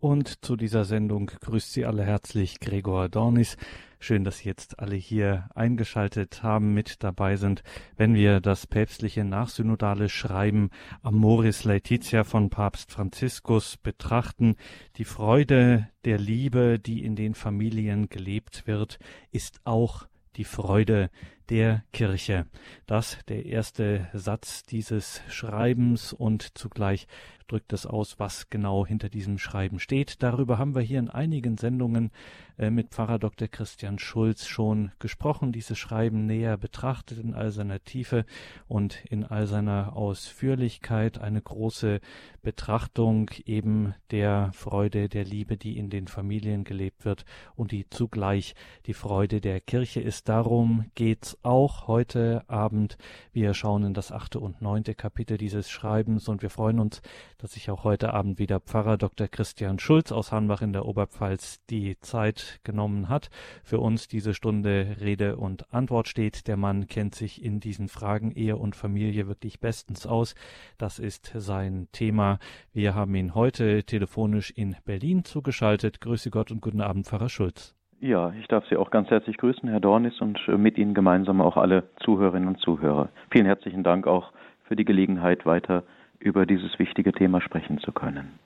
Und zu dieser Sendung grüßt Sie alle herzlich Gregor Dornis. Schön, dass Sie jetzt alle hier eingeschaltet haben, mit dabei sind, wenn wir das päpstliche nachsynodale Schreiben Amoris Laetitia von Papst Franziskus betrachten. Die Freude der Liebe, die in den Familien gelebt wird, ist auch die Freude der Kirche. Das der erste Satz dieses Schreibens und zugleich drückt es aus, was genau hinter diesem Schreiben steht. Darüber haben wir hier in einigen Sendungen äh, mit Pfarrer Dr. Christian Schulz schon gesprochen, dieses Schreiben näher betrachtet in all seiner Tiefe und in all seiner Ausführlichkeit. Eine große Betrachtung eben der Freude, der Liebe, die in den Familien gelebt wird und die zugleich die Freude der Kirche ist. Darum geht's auch heute Abend. Wir schauen in das achte und neunte Kapitel dieses Schreibens und wir freuen uns, dass sich auch heute Abend wieder Pfarrer Dr. Christian Schulz aus Hanbach in der Oberpfalz die Zeit genommen hat. Für uns diese Stunde Rede und Antwort steht. Der Mann kennt sich in diesen Fragen Ehe und Familie wirklich bestens aus. Das ist sein Thema. Wir haben ihn heute telefonisch in Berlin zugeschaltet. Grüße Gott und guten Abend, Pfarrer Schulz. Ja, ich darf Sie auch ganz herzlich grüßen, Herr Dornis, und äh, mit Ihnen gemeinsam auch alle Zuhörerinnen und Zuhörer. Vielen herzlichen Dank auch für die Gelegenheit, weiter über dieses wichtige Thema sprechen zu können.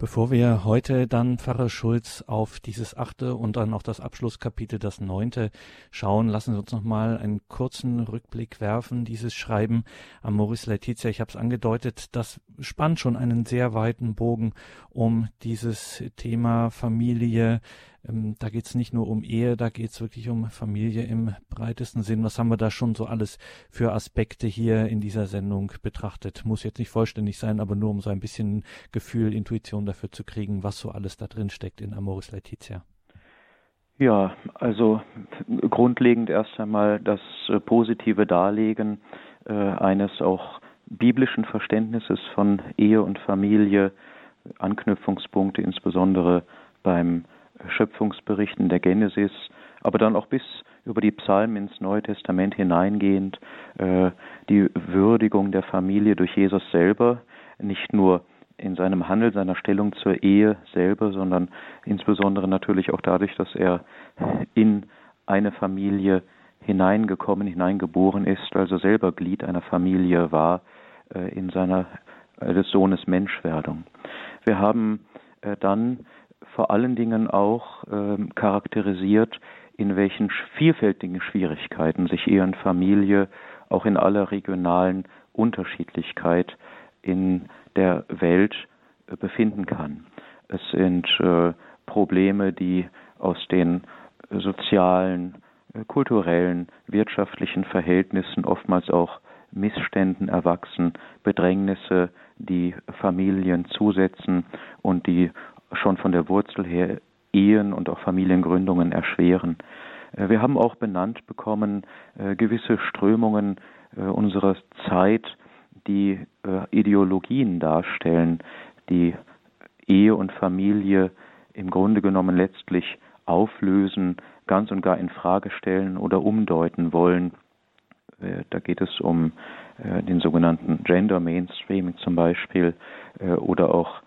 Bevor wir heute dann, Pfarrer Schulz, auf dieses achte und dann auch das Abschlusskapitel, das neunte, schauen, lassen Sie uns noch mal einen kurzen Rückblick werfen. Dieses Schreiben an Maurice Letizia, ich habe es angedeutet, das spannt schon einen sehr weiten Bogen um dieses Thema Familie, ähm, da geht es nicht nur um Ehe, da geht es wirklich um Familie im breitesten Sinn. Was haben wir da schon so alles für Aspekte hier in dieser Sendung betrachtet? Muss jetzt nicht vollständig sein, aber nur um so ein bisschen Gefühl, Intuition dafür zu kriegen, was so alles da drin steckt in Amoris Laetitia. Ja, also grundlegend erst einmal das äh, positive Darlegen äh, eines auch biblischen Verständnisses von Ehe und Familie, Anknüpfungspunkte insbesondere beim Schöpfungsberichten der Genesis, aber dann auch bis über die Psalmen ins Neue Testament hineingehend äh, die Würdigung der Familie durch Jesus selber, nicht nur in seinem Handel, seiner Stellung zur Ehe selber, sondern insbesondere natürlich auch dadurch, dass er in eine Familie hineingekommen, hineingeboren ist, also selber Glied einer Familie war äh, in seiner äh, des Sohnes Menschwerdung. Wir haben äh, dann vor allen Dingen auch ähm, charakterisiert, in welchen vielfältigen Schwierigkeiten sich Ehe und Familie auch in aller regionalen Unterschiedlichkeit in der Welt äh, befinden kann. Es sind äh, Probleme, die aus den sozialen, äh, kulturellen, wirtschaftlichen Verhältnissen oftmals auch Missständen erwachsen, Bedrängnisse, die Familien zusetzen und die schon von der Wurzel her Ehen und auch Familiengründungen erschweren. Äh, wir haben auch benannt bekommen äh, gewisse Strömungen äh, unserer Zeit, die Ideologien darstellen, die Ehe und Familie im Grunde genommen letztlich auflösen, ganz und gar in Frage stellen oder umdeuten wollen. Da geht es um den sogenannten Gender Mainstreaming zum Beispiel oder auch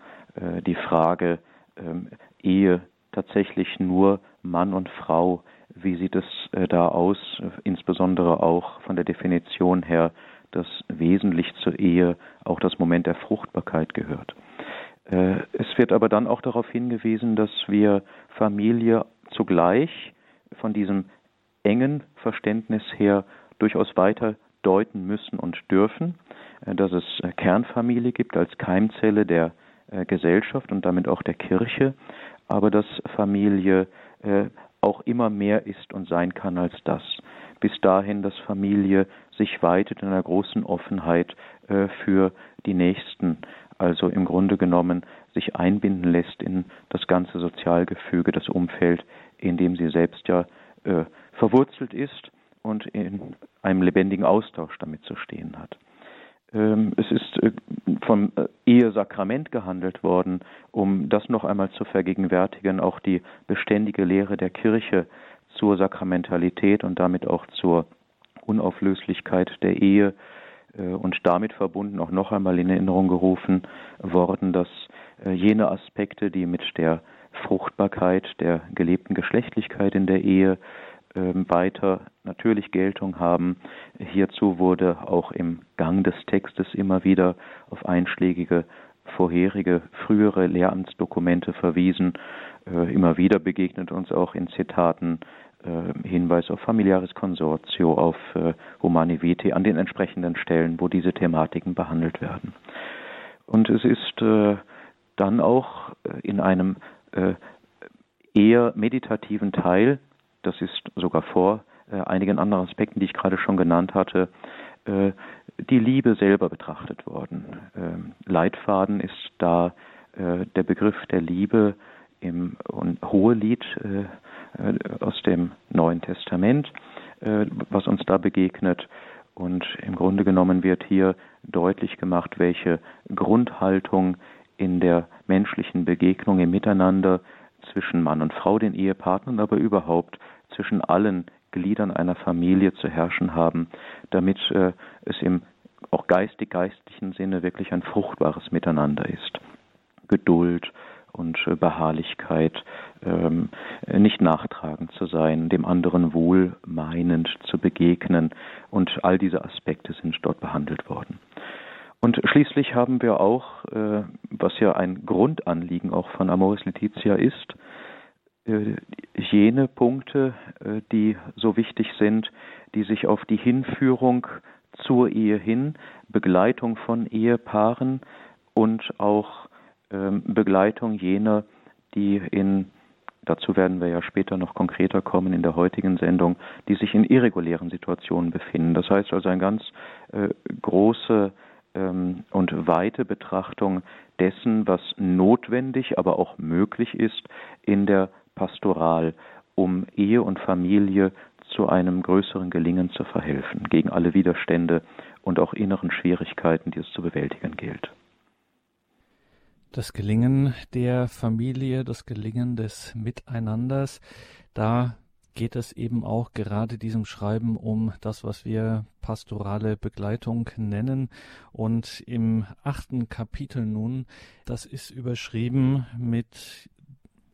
die Frage, ähm, Ehe tatsächlich nur Mann und Frau? Wie sieht es äh, da aus, insbesondere auch von der Definition her, dass wesentlich zur Ehe auch das Moment der Fruchtbarkeit gehört? Äh, es wird aber dann auch darauf hingewiesen, dass wir Familie zugleich von diesem engen Verständnis her durchaus weiter deuten müssen und dürfen, äh, dass es äh, Kernfamilie gibt als Keimzelle der Gesellschaft und damit auch der Kirche, aber dass Familie äh, auch immer mehr ist und sein kann als das. Bis dahin, dass Familie sich weitet in einer großen Offenheit äh, für die Nächsten, also im Grunde genommen sich einbinden lässt in das ganze Sozialgefüge, das Umfeld, in dem sie selbst ja äh, verwurzelt ist und in einem lebendigen Austausch damit zu stehen hat. Ähm, es ist äh, vom äh, Ehesakrament gehandelt worden, um das noch einmal zu vergegenwärtigen, auch die beständige Lehre der Kirche zur Sakramentalität und damit auch zur Unauflöslichkeit der Ehe äh, und damit verbunden auch noch einmal in Erinnerung gerufen worden, dass jene Aspekte, die mit der Fruchtbarkeit, der gelebten Geschlechtlichkeit in der Ehe weiter natürlich Geltung haben. Hierzu wurde auch im Gang des Textes immer wieder auf einschlägige vorherige, frühere Lehramtsdokumente verwiesen. Äh, immer wieder begegnet uns auch in Zitaten äh, Hinweis auf familiares Consortio, auf äh, Humani Vitae an den entsprechenden Stellen, wo diese Thematiken behandelt werden. Und es ist dann auch in einem eher meditativen Teil, das ist sogar vor einigen anderen Aspekten, die ich gerade schon genannt hatte, die Liebe selber betrachtet worden. Ähm, Leitfaden ist da äh, der Begriff der Liebe im Hohelied äh, äh, aus dem Neuen Testament, was uns da begegnet. Und im Grunde genommen wird hier deutlich gemacht, welche Grundhaltung in der menschlichen Begegnung im Miteinander zwischen Mann und Frau, den Ehepartnern, aber überhaupt zwischen allen Gliedern einer Familie zu herrschen haben, damit äh, es im auch geistig-geistlichen Sinne wirklich ein fruchtbares Miteinander ist. Geduld und äh, Beharrlichkeit, ähm, nicht nachtragend zu sein, dem anderen wohlmeinend zu begegnen und all diese Aspekte sind dort behandelt worden. Und schließlich haben wir auch, äh, was ja ein Grundanliegen auch von Amoris Laetitia ist, jene Punkte, äh, die so wichtig sind, die sich auf die Hinführung zur Ehe hin, Begleitung von Ehepaaren und auch ähm, Begleitung jener, die in Dazu werden wir ja später noch konkreter kommen in der heutigen Sendung, die sich in irregulären Situationen befinden. Das heißt also eine ganz äh, große ähm, und weite Betrachtung dessen, was notwendig, aber auch möglich ist in der Pastoral, um Ehe und Familie zu einem größeren Gelingen zu verhelfen, gegen alle Widerstände und auch inneren Schwierigkeiten, die es zu bewältigen gilt. Das Gelingen der Familie, das Gelingen des Miteinanders, da geht es eben auch gerade diesem Schreiben um das, was wir pastorale Begleitung nennen. Und im achten Kapitel nun, das ist überschrieben mit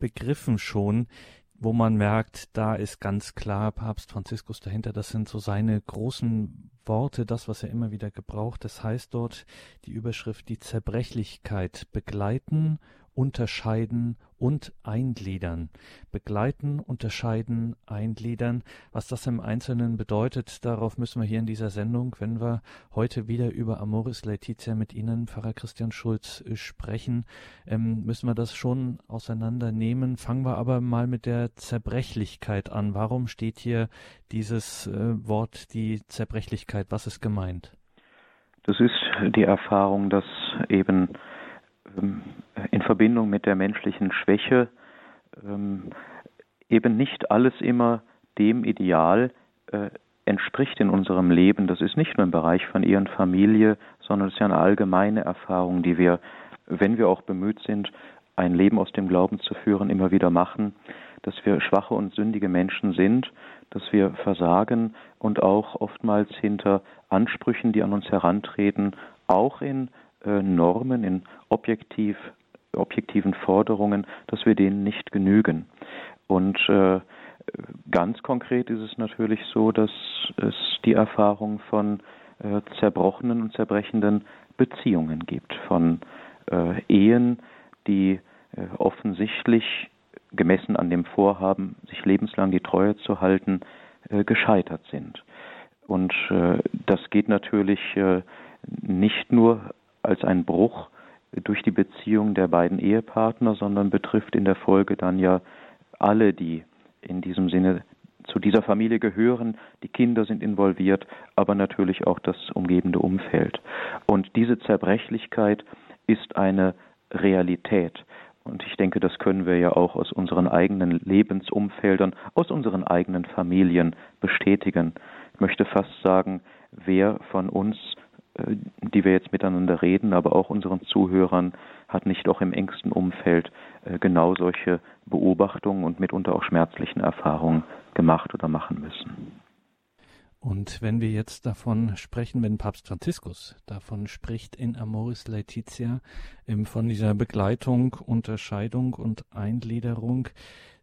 Begriffen schon, wo man merkt, da ist ganz klar Papst Franziskus dahinter. Das sind so seine großen Worte, das, was er immer wieder gebraucht. Das heißt dort die Überschrift die Zerbrechlichkeit begleiten unterscheiden und eingliedern. Begleiten, unterscheiden, eingliedern. Was das im Einzelnen bedeutet, darauf müssen wir hier in dieser Sendung, wenn wir heute wieder über Amoris Laetitia mit Ihnen, Pfarrer Christian Schulz, sprechen, ähm, müssen wir das schon auseinandernehmen. Fangen wir aber mal mit der Zerbrechlichkeit an. Warum steht hier dieses äh, Wort, die Zerbrechlichkeit? Was ist gemeint? Das ist die Erfahrung, dass eben in Verbindung mit der menschlichen Schwäche ähm, eben nicht alles immer dem Ideal äh, entspricht in unserem Leben. Das ist nicht nur im Bereich von und Familie, sondern es ist ja eine allgemeine Erfahrung, die wir, wenn wir auch bemüht sind, ein Leben aus dem Glauben zu führen, immer wieder machen, dass wir schwache und sündige Menschen sind, dass wir versagen und auch oftmals hinter Ansprüchen, die an uns herantreten, auch in Normen, in objektiv, objektiven Forderungen, dass wir denen nicht genügen. Und äh, ganz konkret ist es natürlich so, dass es die Erfahrung von äh, zerbrochenen und zerbrechenden Beziehungen gibt, von äh, Ehen, die äh, offensichtlich gemessen an dem Vorhaben, sich lebenslang die Treue zu halten, äh, gescheitert sind. Und das geht natürlich nicht nur als ein Bruch durch die Beziehung der beiden Ehepartner, sondern betrifft in der Folge dann ja alle, die in diesem Sinne zu dieser Familie gehören. Die Kinder sind involviert, aber natürlich auch das umgebende Umfeld. Und diese Zerbrechlichkeit ist eine Realität. Und ich denke, das können wir ja auch aus unseren eigenen Lebensumfeldern, aus unseren eigenen Familien bestätigen. Ich möchte fast sagen, wer von uns die wir jetzt miteinander reden, aber auch unseren Zuhörern, hat nicht auch im engsten Umfeld äh, genau solche Beobachtungen und mitunter auch schmerzlichen Erfahrungen gemacht oder machen müssen. Und wenn wir jetzt davon sprechen, wenn Papst Franziskus davon spricht in Amoris Laetitia, ähm, von dieser Begleitung, Unterscheidung und Eingliederung,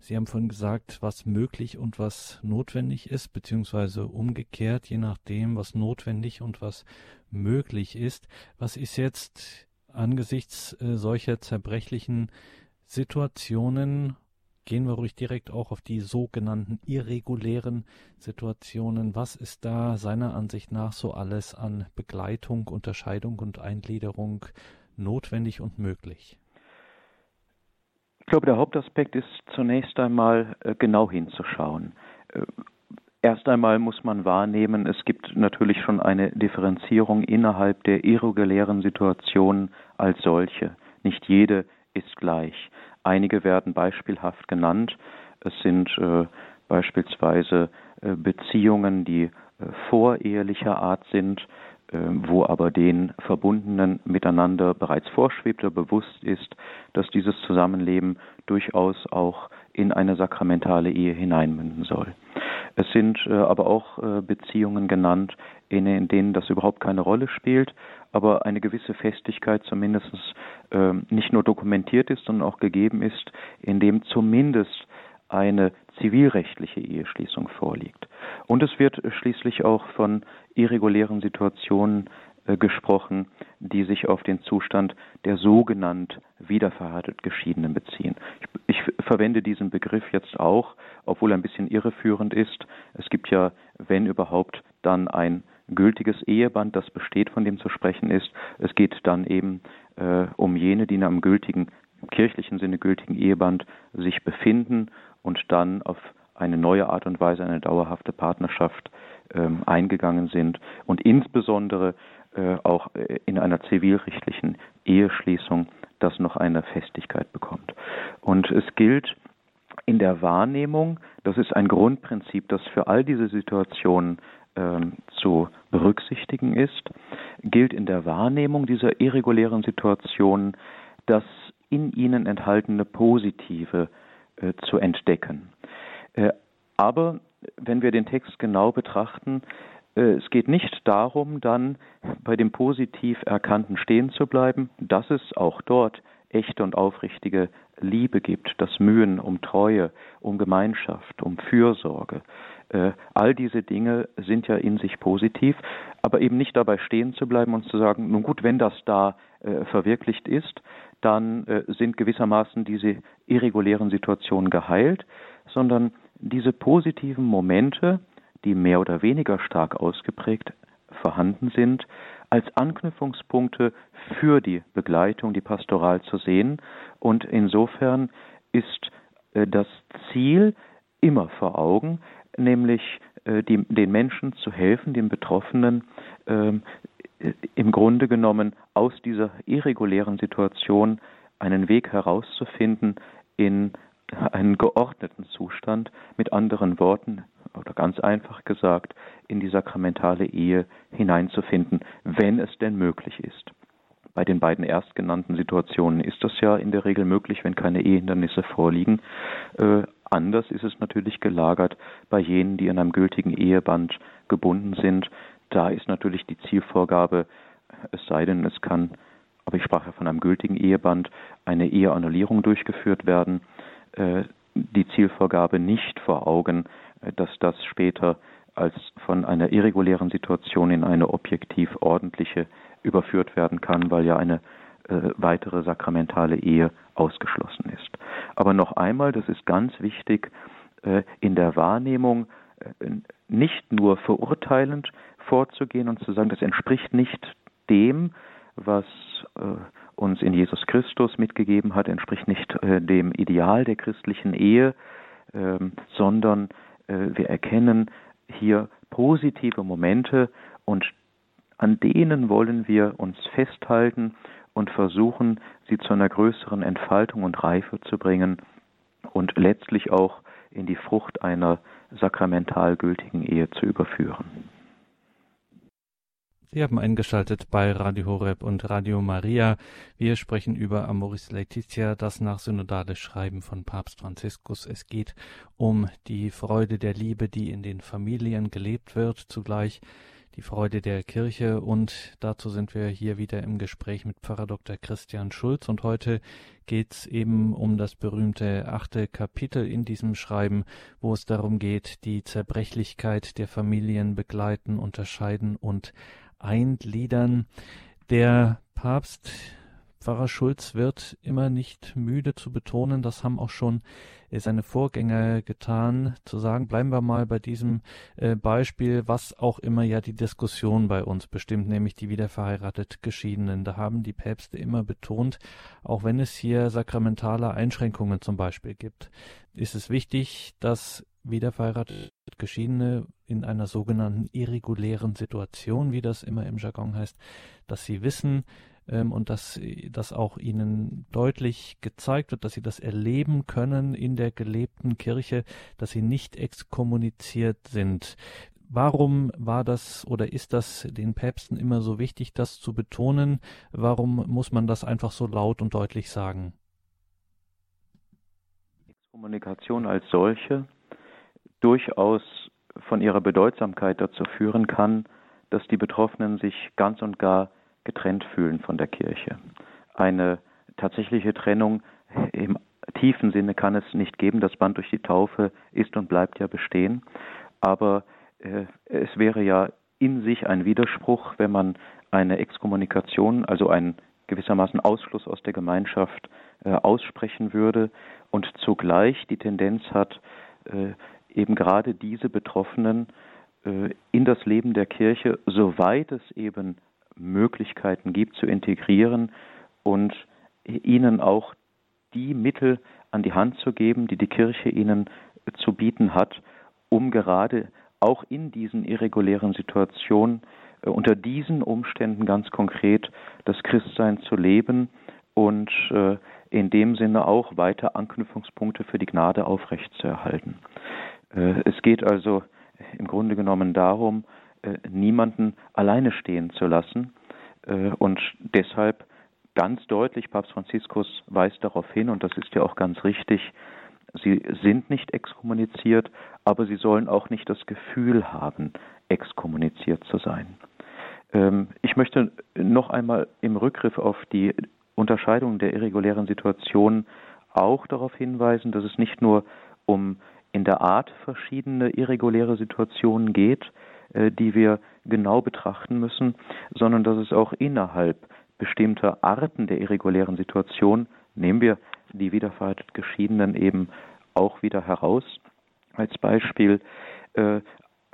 Sie haben vorhin gesagt, was möglich und was notwendig ist, beziehungsweise umgekehrt, je nachdem, was notwendig und was möglich ist. Was ist jetzt angesichts äh, solcher zerbrechlichen Situationen Gehen wir ruhig direkt auch auf die sogenannten irregulären Situationen. Was ist da seiner Ansicht nach so alles an Begleitung, Unterscheidung und Eingliederung notwendig und möglich? Ich glaube, der Hauptaspekt ist zunächst einmal äh, genau hinzuschauen. Äh, erst einmal muss man wahrnehmen, es gibt natürlich schon eine Differenzierung innerhalb der irregulären Situationen als solche. Nicht jede ist gleich. Einige werden beispielhaft genannt. Es sind äh, beispielsweise äh, Beziehungen, die äh, vorehelicher Art sind, äh, wo aber den Verbundenen miteinander bereits vorschwebt oder bewusst ist, dass dieses Zusammenleben durchaus auch in eine sakramentale Ehe hineinmünden soll. Es sind äh, aber auch Beziehungen genannt, in denen das überhaupt keine Rolle spielt, aber eine gewisse Festigkeit zumindest äh, nicht nur dokumentiert ist, sondern auch gegeben ist, indem zumindest eine zivilrechtliche Eheschließung vorliegt. Und es wird schließlich auch von irregulären Situationen äh, gesprochen, die sich auf den Zustand der sogenannt wiederverheiratet Geschiedenen beziehen. Ich, ich, verwende diesen Begriff jetzt auch, obwohl er ein bisschen irreführend ist. Es gibt ja, wenn überhaupt, dann ein gültiges Eheband, das besteht, von dem zu sprechen ist. Es geht dann eben äh, um jene, die in einem gültigen, im kirchlichen Sinne gültigen Eheband sich befinden und dann auf eine neue Art und Weise eine dauerhafte Partnerschaft ähm, eingegangen sind und insbesondere äh, auch äh, in einer zivilrechtlichen Eheschließung das noch eine Festigkeit bekommt. Und es gilt in der Wahrnehmung, das ist ein Grundprinzip, das für all diese Situationen zu berücksichtigen ist, gilt in der Wahrnehmung dieser irregulären Situationen das in ihnen enthaltene Positive äh, zu entdecken. Äh, aber wenn wir den Text genau betrachten, äh, es geht nicht darum, dann bei dem positiv Erkannten stehen zu bleiben, dass es auch dort echte und aufrichtige Liebe gibt, das Mühen um Treue, um Gemeinschaft, um Fürsorge, all diese Dinge sind ja in sich positiv, aber eben nicht dabei stehen zu bleiben und zu sagen, nun gut, wenn das da äh, verwirklicht ist, dann äh, sind gewissermaßen diese irregulären Situationen geheilt, sondern diese positiven Momente, die mehr oder weniger stark ausgeprägt vorhanden sind, als Anknüpfungspunkte für die Begleitung, die Pastoral zu sehen. Und insofern ist äh, das Ziel immer vor Augen, nämlich äh, die, den Menschen zu helfen, den Betroffenen äh, im Grunde genommen aus dieser irregulären Situation einen Weg herauszufinden in einen geordneten Zustand, mit anderen Worten oder ganz einfach gesagt, in die sakramentale Ehe hineinzufinden, wenn es denn möglich ist. Bei den beiden erstgenannten Situationen ist das ja in der Regel möglich, wenn keine Ehehindernisse vorliegen. Äh, Anders ist es natürlich gelagert bei jenen, die an einem gültigen Eheband gebunden sind. Da ist natürlich die Zielvorgabe, es sei denn, es kann, aber ich sprach ja von einem gültigen Eheband, eine Eheannullierung durchgeführt werden. Äh, die Zielvorgabe nicht vor Augen, äh, dass das später als von einer irregulären Situation in eine objektiv ordentliche überführt werden kann, weil ja eine äh, weitere sakramentale Ehe ausgeschlossen ist. Aber noch einmal, das ist ganz wichtig, äh, in der Wahrnehmung äh, nicht nur verurteilend vorzugehen und zu sagen, das entspricht nicht dem, was uns in Jesus Christus mitgegeben hat, entspricht nicht dem Ideal der christlichen Ehe, ähm, sondern wir erkennen hier positive Momente und an denen wollen wir uns festhalten und versuchen, sie zu einer größeren Entfaltung und Reife zu bringen und letztlich auch in die Frucht einer sakramental gültigen Ehe zu überführen. Sie haben eingeschaltet bei Radio Horeb und Radio Maria. Wir sprechen über Amoris Laetitia, das nachsynodale Schreiben von Papst Franziskus. Es geht um die Freude der Liebe, die in den Familien gelebt wird, zugleich die Freude der Kirche und dazu sind wir hier wieder im Gespräch mit Pfarrer Dr. Christian Schulz und heute geht's eben um das berühmte achte Kapitel in diesem Schreiben, wo es darum geht, die Zerbrechlichkeit der Familien begleiten, unterscheiden und eingliedern. Der Papst Pfarrer Schulz wird immer nicht müde zu betonen, das haben auch schon äh, seine Vorgänger getan, zu sagen, bleiben wir mal bei diesem äh, Beispiel, was auch immer ja die Diskussion bei uns bestimmt, nämlich die wiederverheiratet Geschiedenen. Da haben die Päpste immer betont, auch wenn es hier sakramentale Einschränkungen zum Beispiel gibt, ist es wichtig, dass wiederverheiratet Geschiedene in einer sogenannten irregulären Situation, wie das immer im Jargon heißt, dass sie wissen, ähm, und dass das auch ihnen deutlich gezeigt wird, dass sie das erleben können in der gelebten Kirche, dass sie nicht exkommuniziert sind. Warum war das oder ist das den Päpsten immer so wichtig, das zu betonen? Warum muss man das einfach so laut und deutlich sagen? Exkommunikation als solche durchaus von ihrer Bedeutsamkeit dazu führen kann, dass die Betroffenen sich ganz und gar getrennt fühlen von der Kirche. Eine tatsächliche Trennung im tiefen Sinne kann es nicht geben. Das Band durch die Taufe ist und bleibt ja bestehen. Aber äh, es wäre ja in sich ein Widerspruch, wenn man eine Exkommunikation, also einen gewissermaßen Ausschluss aus der Gemeinschaft äh, aussprechen würde und zugleich die Tendenz hat, äh, eben gerade diese Betroffenen äh, in das Leben der Kirche, soweit es eben Möglichkeiten gibt, zu integrieren und ihnen auch die Mittel an die Hand zu geben, die die Kirche ihnen zu bieten hat, um gerade auch in diesen irregulären Situationen äh, unter diesen Umständen ganz konkret das Christsein zu leben und äh, in dem Sinne auch weiter Anknüpfungspunkte für die Gnade aufrechtzuerhalten. Äh, es geht also im Grunde genommen darum, niemanden alleine stehen zu lassen. Äh, und deshalb ganz deutlich, Papst Franziskus weist darauf hin, und das ist ja auch ganz richtig, sie sind nicht exkommuniziert, aber sie sollen auch nicht das Gefühl haben, exkommuniziert zu sein. Ähm, ich möchte noch einmal im Rückgriff auf die Unterscheidung der irregulären Situationen auch darauf hinweisen, dass es nicht nur um in der Art verschiedene irreguläre Situationen geht, äh, die wir genau betrachten müssen, sondern dass es auch innerhalb bestimmter Arten der irregulären Situation, nehmen wir die wiederverheiratet Geschiedenen eben auch wieder heraus, als Beispiel äh,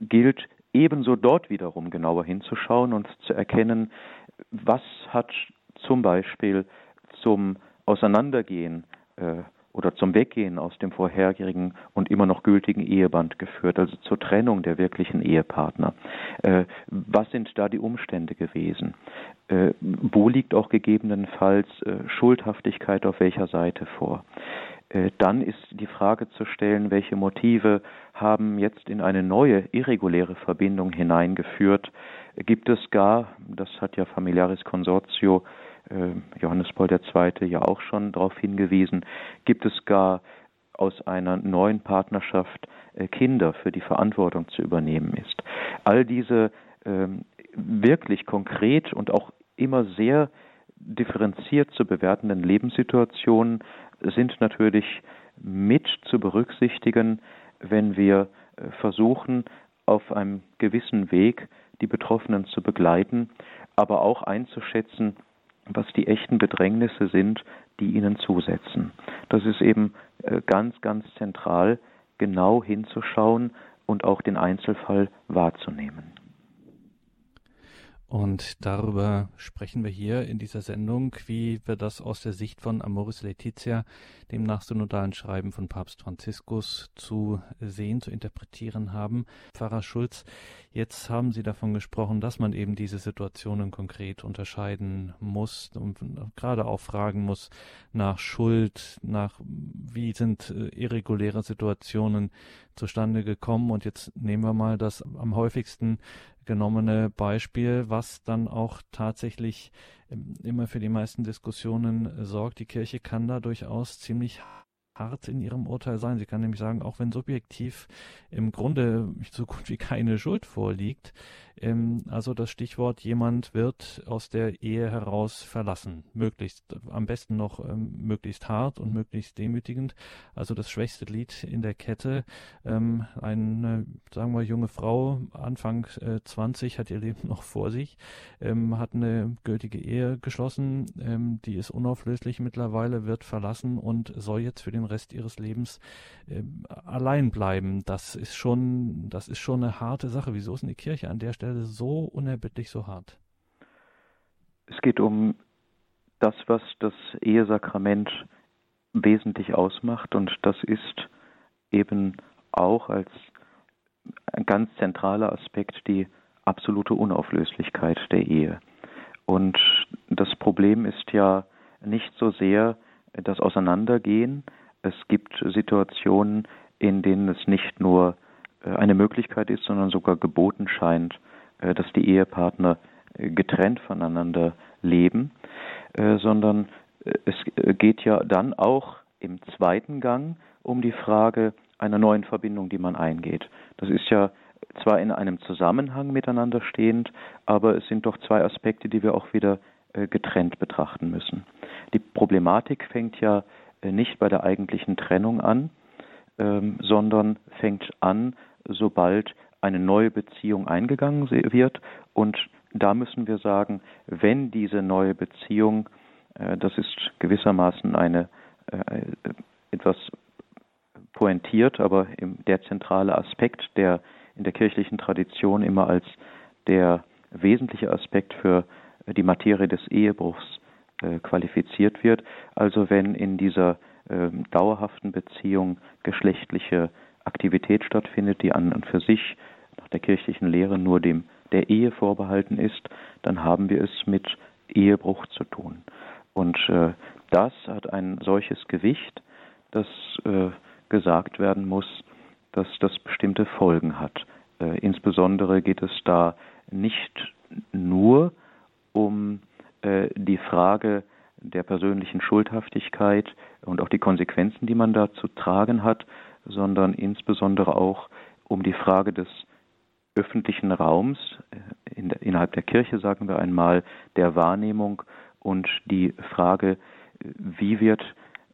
gilt ebenso dort wiederum genauer hinzuschauen und zu erkennen, was hat zum Beispiel zum Auseinandergehen äh, oder zum Weggehen aus dem vorherigen und immer noch gültigen Eheband geführt, also zur Trennung der wirklichen Ehepartner. Äh, was sind da die Umstände gewesen? Äh, wo liegt auch gegebenenfalls äh, Schuldhaftigkeit auf welcher Seite vor? Äh, dann ist die Frage zu stellen, welche Motive haben jetzt in eine neue irreguläre Verbindung hineingeführt? Gibt es gar, das hat ja Familiaris Consortio Johannes Paul II. ja auch schon darauf hingewiesen, gibt es gar aus einer neuen Partnerschaft äh, Kinder für die Verantwortung zu übernehmen ist. All diese ähm, wirklich konkret und auch immer sehr differenziert zu bewertenden Lebenssituationen sind natürlich mit zu berücksichtigen, wenn wir äh, versuchen, auf einem gewissen Weg die Betroffenen zu begleiten, aber auch einzuschätzen, was die echten Bedrängnisse sind, die ihnen zusetzen. Das ist eben äh, ganz, ganz zentral, genau hinzuschauen und auch den Einzelfall wahrzunehmen. Und darüber sprechen wir hier in dieser Sendung, wie wir das aus der Sicht von Amoris Laetitia, dem nachsynodalen Schreiben von Papst Franziskus, zu sehen, zu interpretieren haben. Pfarrer Schulz, jetzt haben Sie davon gesprochen, dass man eben diese Situationen konkret unterscheiden muss und gerade auch fragen muss nach Schuld, nach wie sind äh, irreguläre Situationen zustande gekommen. Und jetzt nehmen wir mal das am häufigsten genommene Beispiel, was dann auch tatsächlich ähm, immer für die meisten Diskussionen sorgt. Die Kirche kann da durchaus ziemlich hart in ihrem Urteil sein. Sie kann nämlich sagen, auch wenn subjektiv im Grunde so gut wie keine Schuld vorliegt, ähm, also das Stichwort, jemand wird aus der Ehe heraus verlassen. Möglichst, am besten noch ähm, möglichst hart und möglichst demütigend. Also das schwächste Glied in der Kette. Ähm, eine, sagen wir, junge Frau, Anfang äh, 20, hat ihr Leben noch vor sich, ähm, hat eine gültige Ehe geschlossen, ähm, die ist unauflöslich mittlerweile, wird verlassen und soll jetzt für den Rest ihres Lebens äh, allein bleiben. Das ist schon, das ist schon eine harte Sache. Wieso ist eine Kirche an der Stelle Stelle so unerbittlich so hart? Es geht um das, was das Ehesakrament wesentlich ausmacht und das ist eben auch als ein ganz zentraler Aspekt die absolute Unauflöslichkeit der Ehe. Und das Problem ist ja nicht so sehr das Auseinandergehen. Es gibt Situationen, in denen es nicht nur äh, eine Möglichkeit ist, sondern sogar geboten scheint, äh, dass die Ehepartner äh, getrennt voneinander leben, sondern es geht ja dann auch im zweiten Gang um die Frage einer neuen Verbindung, die man eingeht. Das ist ja zwar in einem Zusammenhang miteinander stehend, aber es sind doch zwei Aspekte, die wir auch wieder getrennt betrachten müssen. Die Problematik fängt ja nicht bei der eigentlichen Trennung an, ähm, sondern fängt an, sobald eine neue Beziehung eingegangen wird. Und da müssen wir sagen, wenn diese neue Beziehung, äh, das ist gewissermaßen eine äh, etwas pointiert, aber der zentrale Aspekt, der in der kirchlichen Tradition immer als der wesentliche Aspekt für die Materie des Ehebruchs qualifiziert wird. Also wenn in dieser ähm, dauerhaften Beziehung geschlechtliche Aktivität stattfindet, die an und für sich nach der kirchlichen Lehre nur dem der Ehe vorbehalten ist, dann haben wir es mit Ehebruch zu tun. Und äh, das hat ein solches Gewicht, dass äh, gesagt werden muss, dass das bestimmte Folgen hat. Äh, insbesondere geht es da nicht nur um äh, die Frage der persönlichen Schuldhaftigkeit und auch die Konsequenzen, die man da zu tragen hat, sondern insbesondere auch um die Frage des öffentlichen Raums, äh, in innerhalb der Kirche sagen wir einmal, der Wahrnehmung und die Frage, wie wird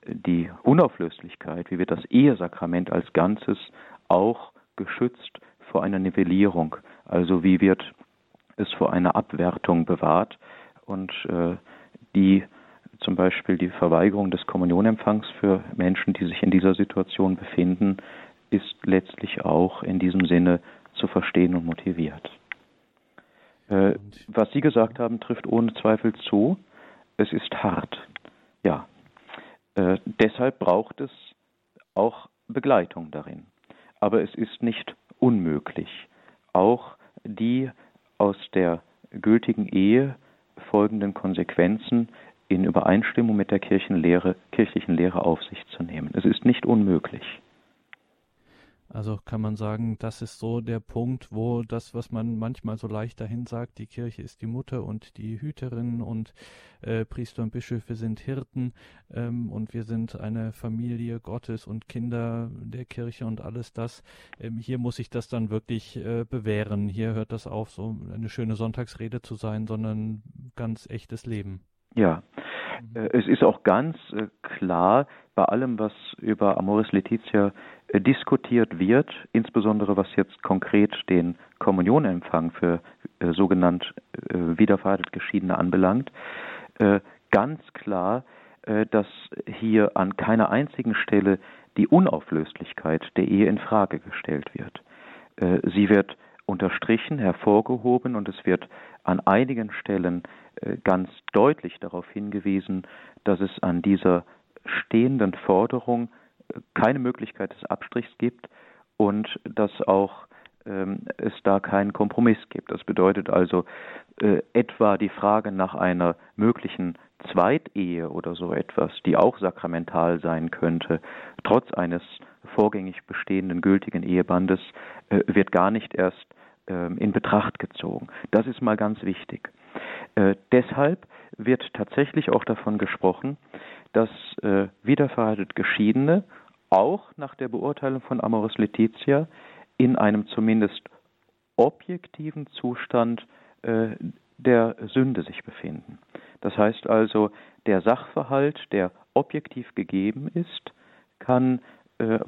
die Unauflöslichkeit, wie wird das Ehesakrament als Ganzes auch geschützt vor einer Nivellierung, also wie wird es vor einer Abwertung bewahrt und äh, die zum Beispiel die Verweigerung des Kommunionempfangs für Menschen, die sich in dieser Situation befinden, ist letztlich auch in diesem Sinne zu verstehen und motiviert. Äh, was Sie gesagt haben, trifft ohne Zweifel zu. Es ist hart. Ja. Äh, deshalb braucht es auch Begleitung darin. Aber es ist nicht unmöglich. Auch die aus der gültigen Ehe folgenden Konsequenzen in Übereinstimmung mit der Kirchenlehre, kirchlichen Lehre auf sich zu nehmen. Es ist nicht unmöglich. Also kann man sagen, das ist so der Punkt, wo das, was man manchmal so leicht dahin sagt, die Kirche ist die Mutter und die Hüterin und äh, Priester und Bischöfe sind Hirten ähm, und wir sind eine Familie Gottes und Kinder der Kirche und alles das. Ähm, hier muss ich das dann wirklich äh, bewähren. Hier hört das auf, so eine schöne Sonntagsrede zu sein, sondern ganz echtes Leben. Ja. Es ist auch ganz äh, klar bei allem, was über Amoris Laetitia äh, diskutiert wird, insbesondere was jetzt konkret den Kommunionempfang für äh, sogenannt äh, wiederverheiratet Geschiedene anbelangt, äh, ganz klar, äh, dass hier an keiner einzigen Stelle die Unauflöslichkeit der Ehe in Frage gestellt wird. Äh, sie wird unterstrichen, hervorgehoben und es wird an einigen Stellen ganz deutlich darauf hingewiesen, dass es an dieser stehenden Forderung keine Möglichkeit des Abstrichs gibt und dass auch ähm, es da keinen Kompromiss gibt. Das bedeutet also äh, etwa die Frage nach einer möglichen Zweitehe oder so etwas, die auch sakramental sein könnte, trotz eines vorgängig bestehenden gültigen Ehebandes, äh, wird gar nicht erst äh, in Betracht gezogen. Das ist mal ganz wichtig. Äh, deshalb wird tatsächlich auch davon gesprochen, dass äh, wiederverheiratet Geschiedene auch nach der Beurteilung von Amoris Laetitia in einem zumindest objektiven Zustand äh, der Sünde sich befinden. Das heißt also, der Sachverhalt, der objektiv gegeben ist, kann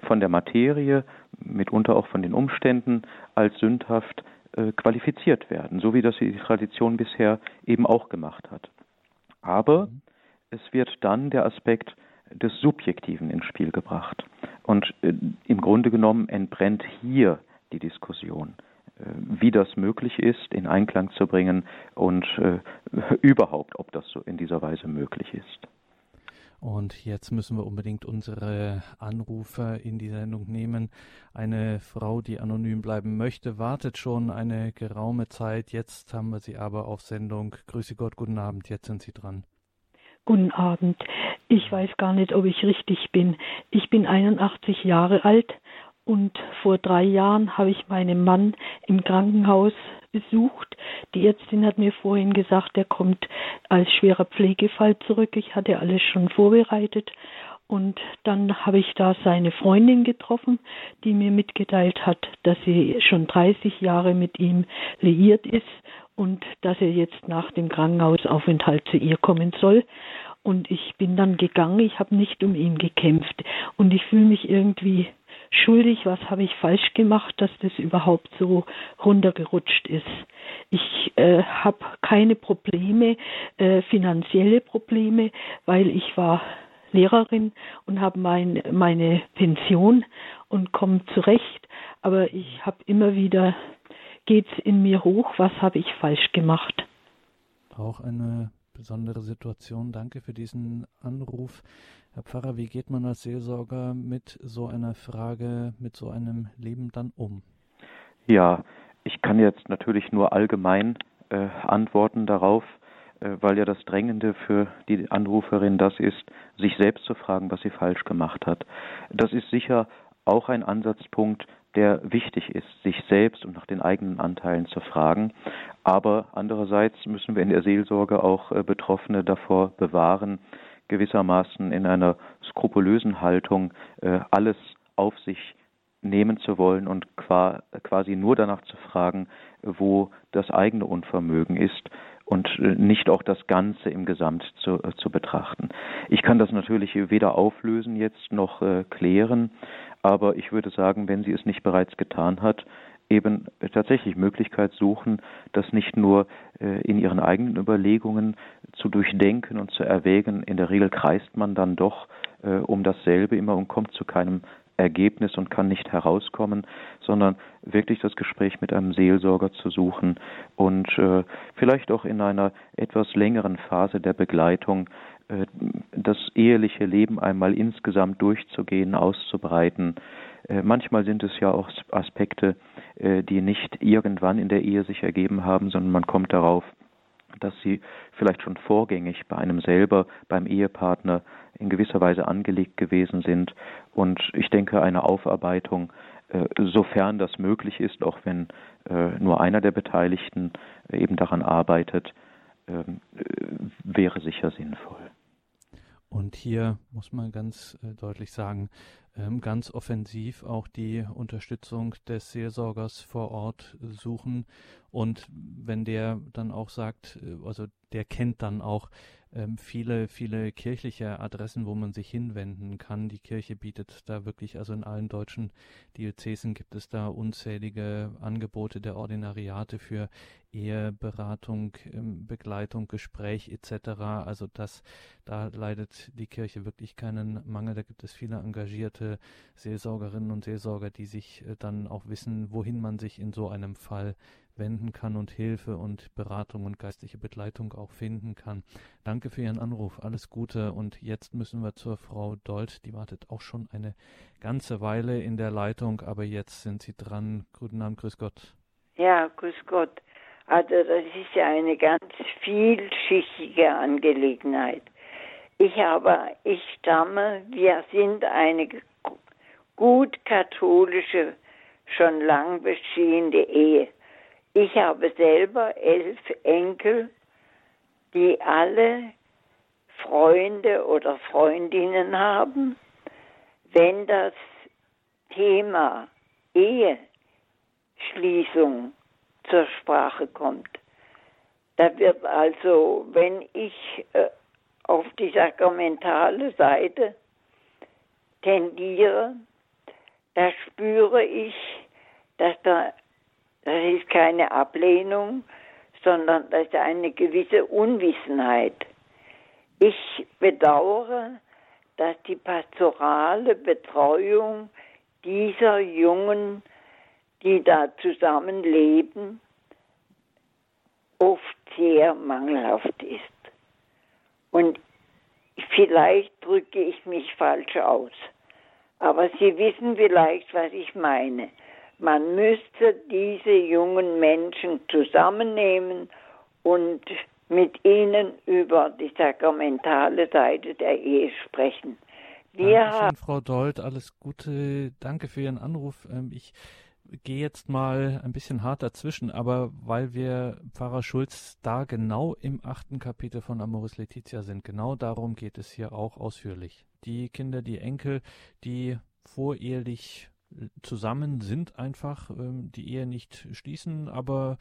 von der Materie, mitunter auch von den Umständen, als sündhaft äh, qualifiziert werden, so wie das die Tradition bisher eben auch gemacht hat. Aber mhm. es wird dann der Aspekt des Subjektiven ins Spiel gebracht. Und äh, im Grunde genommen entbrennt hier die Diskussion, äh, wie das möglich ist, in Einklang zu bringen und äh, überhaupt, ob das so in dieser Weise möglich ist. Und jetzt müssen wir unbedingt unsere Anrufer in die Sendung nehmen. Eine Frau, die anonym bleiben möchte, wartet schon eine geraume Zeit. Jetzt haben wir sie aber auf Sendung. Grüße Gott, guten Abend. Jetzt sind Sie dran. Guten Abend. Ich weiß gar nicht, ob ich richtig bin. Ich bin 81 Jahre alt und vor drei Jahren habe ich meinen Mann im Krankenhaus besucht. Die Ärztin hat mir vorhin gesagt, er kommt als schwerer Pflegefall zurück. Ich hatte alles schon vorbereitet. Und dann habe ich da seine Freundin getroffen, die mir mitgeteilt hat, dass sie schon 30 Jahre mit ihm liiert ist und dass er jetzt nach dem Krankenhausaufenthalt zu ihr kommen soll. Und ich bin dann gegangen, ich habe nicht um ihn gekämpft. Und ich fühle mich irgendwie schuldig, was habe ich falsch gemacht, dass das überhaupt so runtergerutscht ist. Ich äh, habe keine Probleme, äh, finanzielle Probleme, weil ich war Lehrerin und habe mein, meine Pension und komme zurecht. Aber ich habe immer wieder, geht's in mir hoch, was habe ich falsch gemacht. Auch eine besondere Situation. Danke für diesen Anruf. Herr Pfarrer, wie geht man als Seelsorger mit so einer Frage, mit so einem Leben dann um? Ja, ich kann jetzt natürlich nur allgemein äh, antworten darauf, äh, weil ja das Drängende für die Anruferin das ist, sich selbst zu fragen, was sie falsch gemacht hat. Das ist sicher auch ein Ansatzpunkt, der wichtig ist, sich selbst und nach den eigenen Anteilen zu fragen. Aber andererseits müssen wir in der Seelsorge auch äh, Betroffene davor bewahren, gewissermaßen in einer skrupulösen Haltung äh, alles auf sich nehmen zu wollen und quasi nur danach zu fragen, wo das eigene Unvermögen ist und äh, nicht auch das Ganze im Gesamt zu, zu betrachten. Ich kann das natürlich weder auflösen jetzt noch klären, aber ich würde sagen, wenn sie es nicht bereits getan hat, eben tatsächlich Möglichkeit suchen, das nicht nur äh, in ihren eigenen Überlegungen zu durchdenken und zu erwägen. In der Regel kreist man dann doch äh, um dasselbe immer und kommt zu keinem Ergebnis und kann nicht herauskommen, sondern wirklich das Gespräch mit einem Seelsorger zu suchen und äh, vielleicht auch in einer etwas längeren Phase der Begleitung das eheliche Leben einmal insgesamt durchzugehen, auszubreiten. Äh, manchmal sind es ja auch Aspekte, äh, die nicht irgendwann in der Ehe sich ergeben haben, sondern man kommt darauf, dass sie vielleicht schon vorgängig bei einem selber, beim Ehepartner in gewisser Weise angelegt gewesen sind. Und ich denke, eine Aufarbeitung, sofern das möglich ist, auch wenn nur einer der Beteiligten eben daran arbeitet, ähm, wäre sicher sinnvoll. Und hier muss man ganz äh, deutlich sagen, ganz offensiv auch die Unterstützung des Seelsorgers vor Ort suchen. Und wenn der dann auch sagt, äh, also der kennt dann auch ähm, viele, viele kirchliche Adressen, wo man sich hinwenden kann. Die Kirche bietet da wirklich, also in allen deutschen Diözesen gibt es da unzählige Angebote der Ordinariate für Eheberatung, ähm, Begleitung, Gespräch etc. Also das, da leidet die Kirche wirklich keinen Mangel. Da gibt es viele engagierte Seelsorgerinnen und Seelsorger, die sich äh, dann auch wissen, wohin man sich in so einem Fall wenden kann und Hilfe und Beratung und geistliche Begleitung auch finden kann. Danke für Ihren Anruf. Alles Gute. Und jetzt müssen wir zur Frau Dold. Die wartet auch schon eine ganze Weile in der Leitung, aber jetzt sind Sie dran. Guten Abend, grüß Gott. Ja, grüß Gott. Also das ist ja eine ganz vielschichtige Angelegenheit. Ich aber, ich stamme, wir sind eine gut katholische, schon lang bestehende Ehe. Ich habe selber elf Enkel, die alle Freunde oder Freundinnen haben. Wenn das Thema Eheschließung zur Sprache kommt, da wird also, wenn ich äh, auf die sakramentale Seite tendiere, da spüre ich, dass da, das ist keine Ablehnung, sondern das ist eine gewisse Unwissenheit. Ich bedauere, dass die pastorale Betreuung dieser Jungen, die da zusammenleben, oft sehr mangelhaft ist. Und vielleicht drücke ich mich falsch aus. Aber Sie wissen vielleicht, was ich meine. Man müsste diese jungen Menschen zusammennehmen und mit ihnen über die sakramentale Seite der Ehe sprechen. Wir Dankeschön, haben Frau Dold, alles Gute. Danke für Ihren Anruf. Ähm, ich gehe jetzt mal ein bisschen hart dazwischen, aber weil wir Pfarrer Schulz da genau im achten Kapitel von Amoris Laetitia sind, genau darum geht es hier auch ausführlich. Die Kinder, die Enkel, die vorehelich zusammen sind einfach, ähm, die Ehe nicht schließen, aber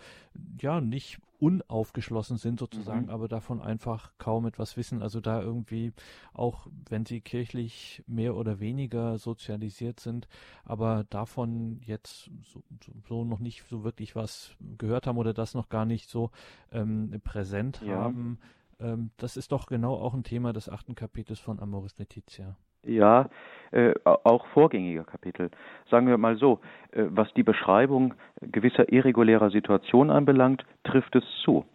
ja, nicht unaufgeschlossen sind sozusagen, mhm. aber davon einfach kaum etwas wissen. Also da irgendwie, auch wenn sie kirchlich mehr oder weniger sozialisiert sind, aber davon jetzt so, so noch nicht so wirklich was gehört haben oder das noch gar nicht so ähm, präsent ja. haben ähm, das ist doch genau auch ein Thema des achten Kapitels von Amoris Laetitia. Ja, äh, auch vorgängiger Kapitel. Sagen wir mal so, äh, was die Beschreibung gewisser irregulärer Situationen anbelangt, trifft es zu.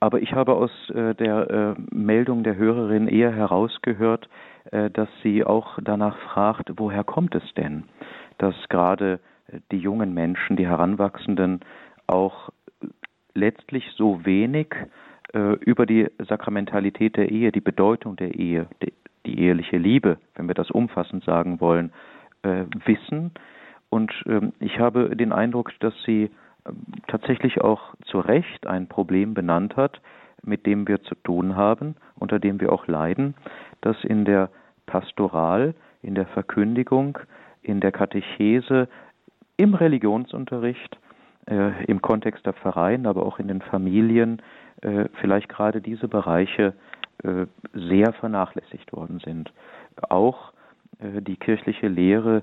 Aber ich habe aus äh, der äh, Meldung der Hörerin eher herausgehört, äh, dass sie auch danach fragt, woher kommt es denn, dass gerade äh, die jungen Menschen, die Heranwachsenden auch letztlich so wenig über die Sakramentalität der Ehe, die Bedeutung der Ehe, die, eheliche Liebe, wenn wir das umfassend sagen wollen, äh, wissen. Und ähm, ich habe den Eindruck, dass sie ähm, tatsächlich auch zu Recht ein Problem benannt hat, mit dem wir zu tun haben, unter dem wir auch leiden, dass in der Pastoral, in der Verkündigung, in der Katechese, im Religionsunterricht, äh, im Kontext der Pfarreien, aber auch in den Familien äh, vielleicht gerade diese Bereiche äh, sehr vernachlässigt worden sind. Auch äh, die kirchliche Lehre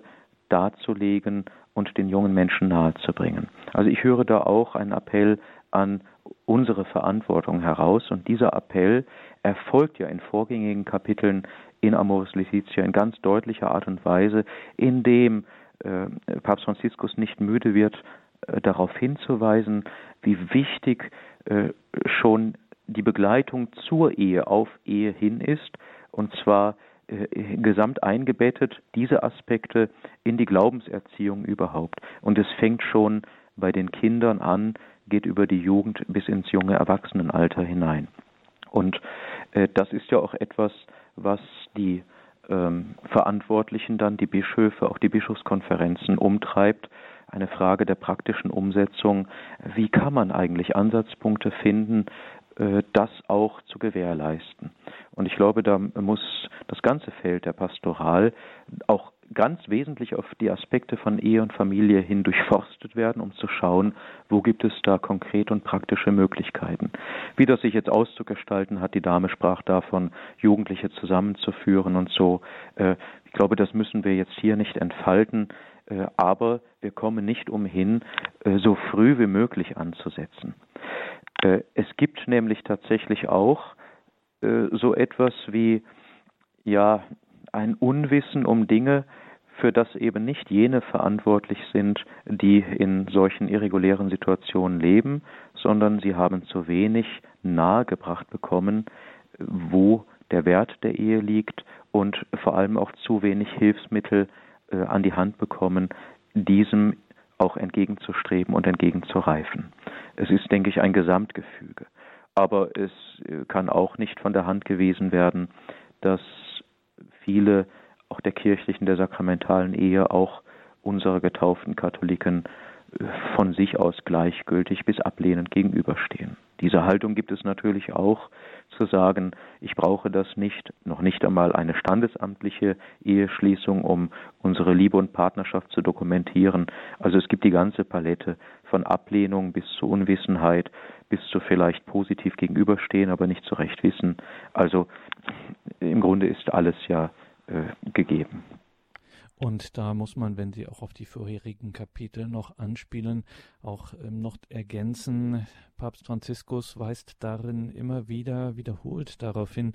darzulegen und den jungen Menschen nahezubringen. Also ich höre da auch einen Appell an unsere Verantwortung heraus und dieser Appell erfolgt ja in vorgängigen Kapiteln in Amoris Laetitia in ganz deutlicher Art und Weise, indem äh, Papst Franziskus nicht müde wird, äh, darauf hinzuweisen, wie wichtig äh, schon die Begleitung zur Ehe auf Ehe hin ist, und zwar äh, gesamt eingebettet, diese Aspekte in die Glaubenserziehung überhaupt. Und es fängt schon bei den Kindern an, geht über die Jugend bis ins junge Erwachsenenalter hinein. Und äh, das ist ja auch etwas, was die ähm, Verantwortlichen dann, die Bischöfe, auch die Bischofskonferenzen umtreibt, eine Frage der praktischen Umsetzung. Wie kann man eigentlich Ansatzpunkte finden, das auch zu gewährleisten? Und ich glaube, da muss das ganze Feld der Pastoral auch ganz wesentlich auf die Aspekte von Ehe und Familie hin durchforstet werden, um zu schauen, wo gibt es da konkret und praktische Möglichkeiten. Wie das sich jetzt auszugestalten hat, die Dame sprach davon, Jugendliche zusammenzuführen und so. Äh, ich glaube, das müssen wir jetzt hier nicht entfalten. Äh, aber wir kommen nicht umhin, äh, so früh wie möglich anzusetzen. Äh, es gibt nämlich tatsächlich auch so etwas wie ja ein Unwissen um Dinge, für das eben nicht jene verantwortlich sind, die in solchen irregulären Situationen leben, sondern sie haben zu wenig nahegebracht bekommen, wo der Wert der Ehe liegt und vor allem auch zu wenig Hilfsmittel äh, an die Hand bekommen, diesem auch entgegenzustreben und entgegenzureifen. Es ist, denke ich, ein Gesamtgefüge. Aber es äh, kann auch nicht von der Hand gewiesen werden, dass viele auch der kirchlichen, der sakramentalen Ehe, auch unsere getauften Katholiken von sich aus gleichgültig bis ablehnend gegenüberstehen. Diese Haltung gibt es natürlich auch zu sagen, ich brauche das nicht, noch nicht einmal eine standesamtliche Eheschließung, um unsere Liebe und Partnerschaft zu dokumentieren. Also es gibt die ganze Palette von Ablehnung bis zu Unwissenheit, bis zu vielleicht positiv gegenüberstehen, aber nicht zurecht wissen. Also im Grunde ist alles ja äh, gegeben. Und da muss man, wenn Sie auch auf die vorherigen Kapitel noch anspielen, auch ähm, noch ergänzen, Papst Franziskus weist darin immer wieder wiederholt darauf hin,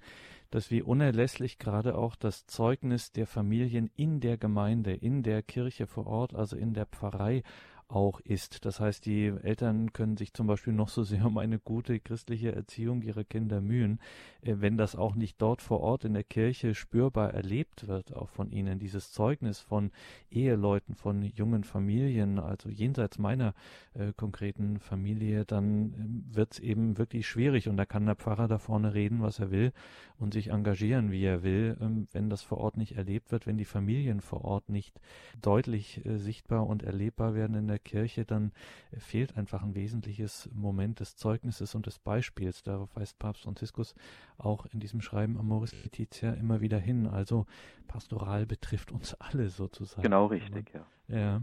dass wie unerlässlich gerade auch das Zeugnis der Familien in der Gemeinde, in der Kirche vor Ort, also in der Pfarrei auch ist. Das heißt, die Eltern können sich zum Beispiel noch so sehr um eine gute christliche Erziehung ihrer Kinder mühen, äh, wenn das auch nicht dort vor Ort in der Kirche spürbar erlebt wird, auch von ihnen, dieses Zeugnis von Eheleuten, von jungen Familien, also jenseits meiner äh, konkreten Familie, dann äh, wird es eben wirklich schwierig und da kann der Pfarrer da vorne reden, was er will und sich engagieren, wie er will, ähm, wenn das vor Ort nicht erlebt wird, wenn die Familien vor Ort nicht deutlich äh, sichtbar und erlebbar werden in der der Kirche, dann fehlt einfach ein wesentliches Moment des Zeugnisses und des Beispiels. Darauf weist Papst Franziskus auch in diesem Schreiben Amoris Laetitia immer wieder hin. Also Pastoral betrifft uns alle sozusagen. Genau richtig, ja. Ja.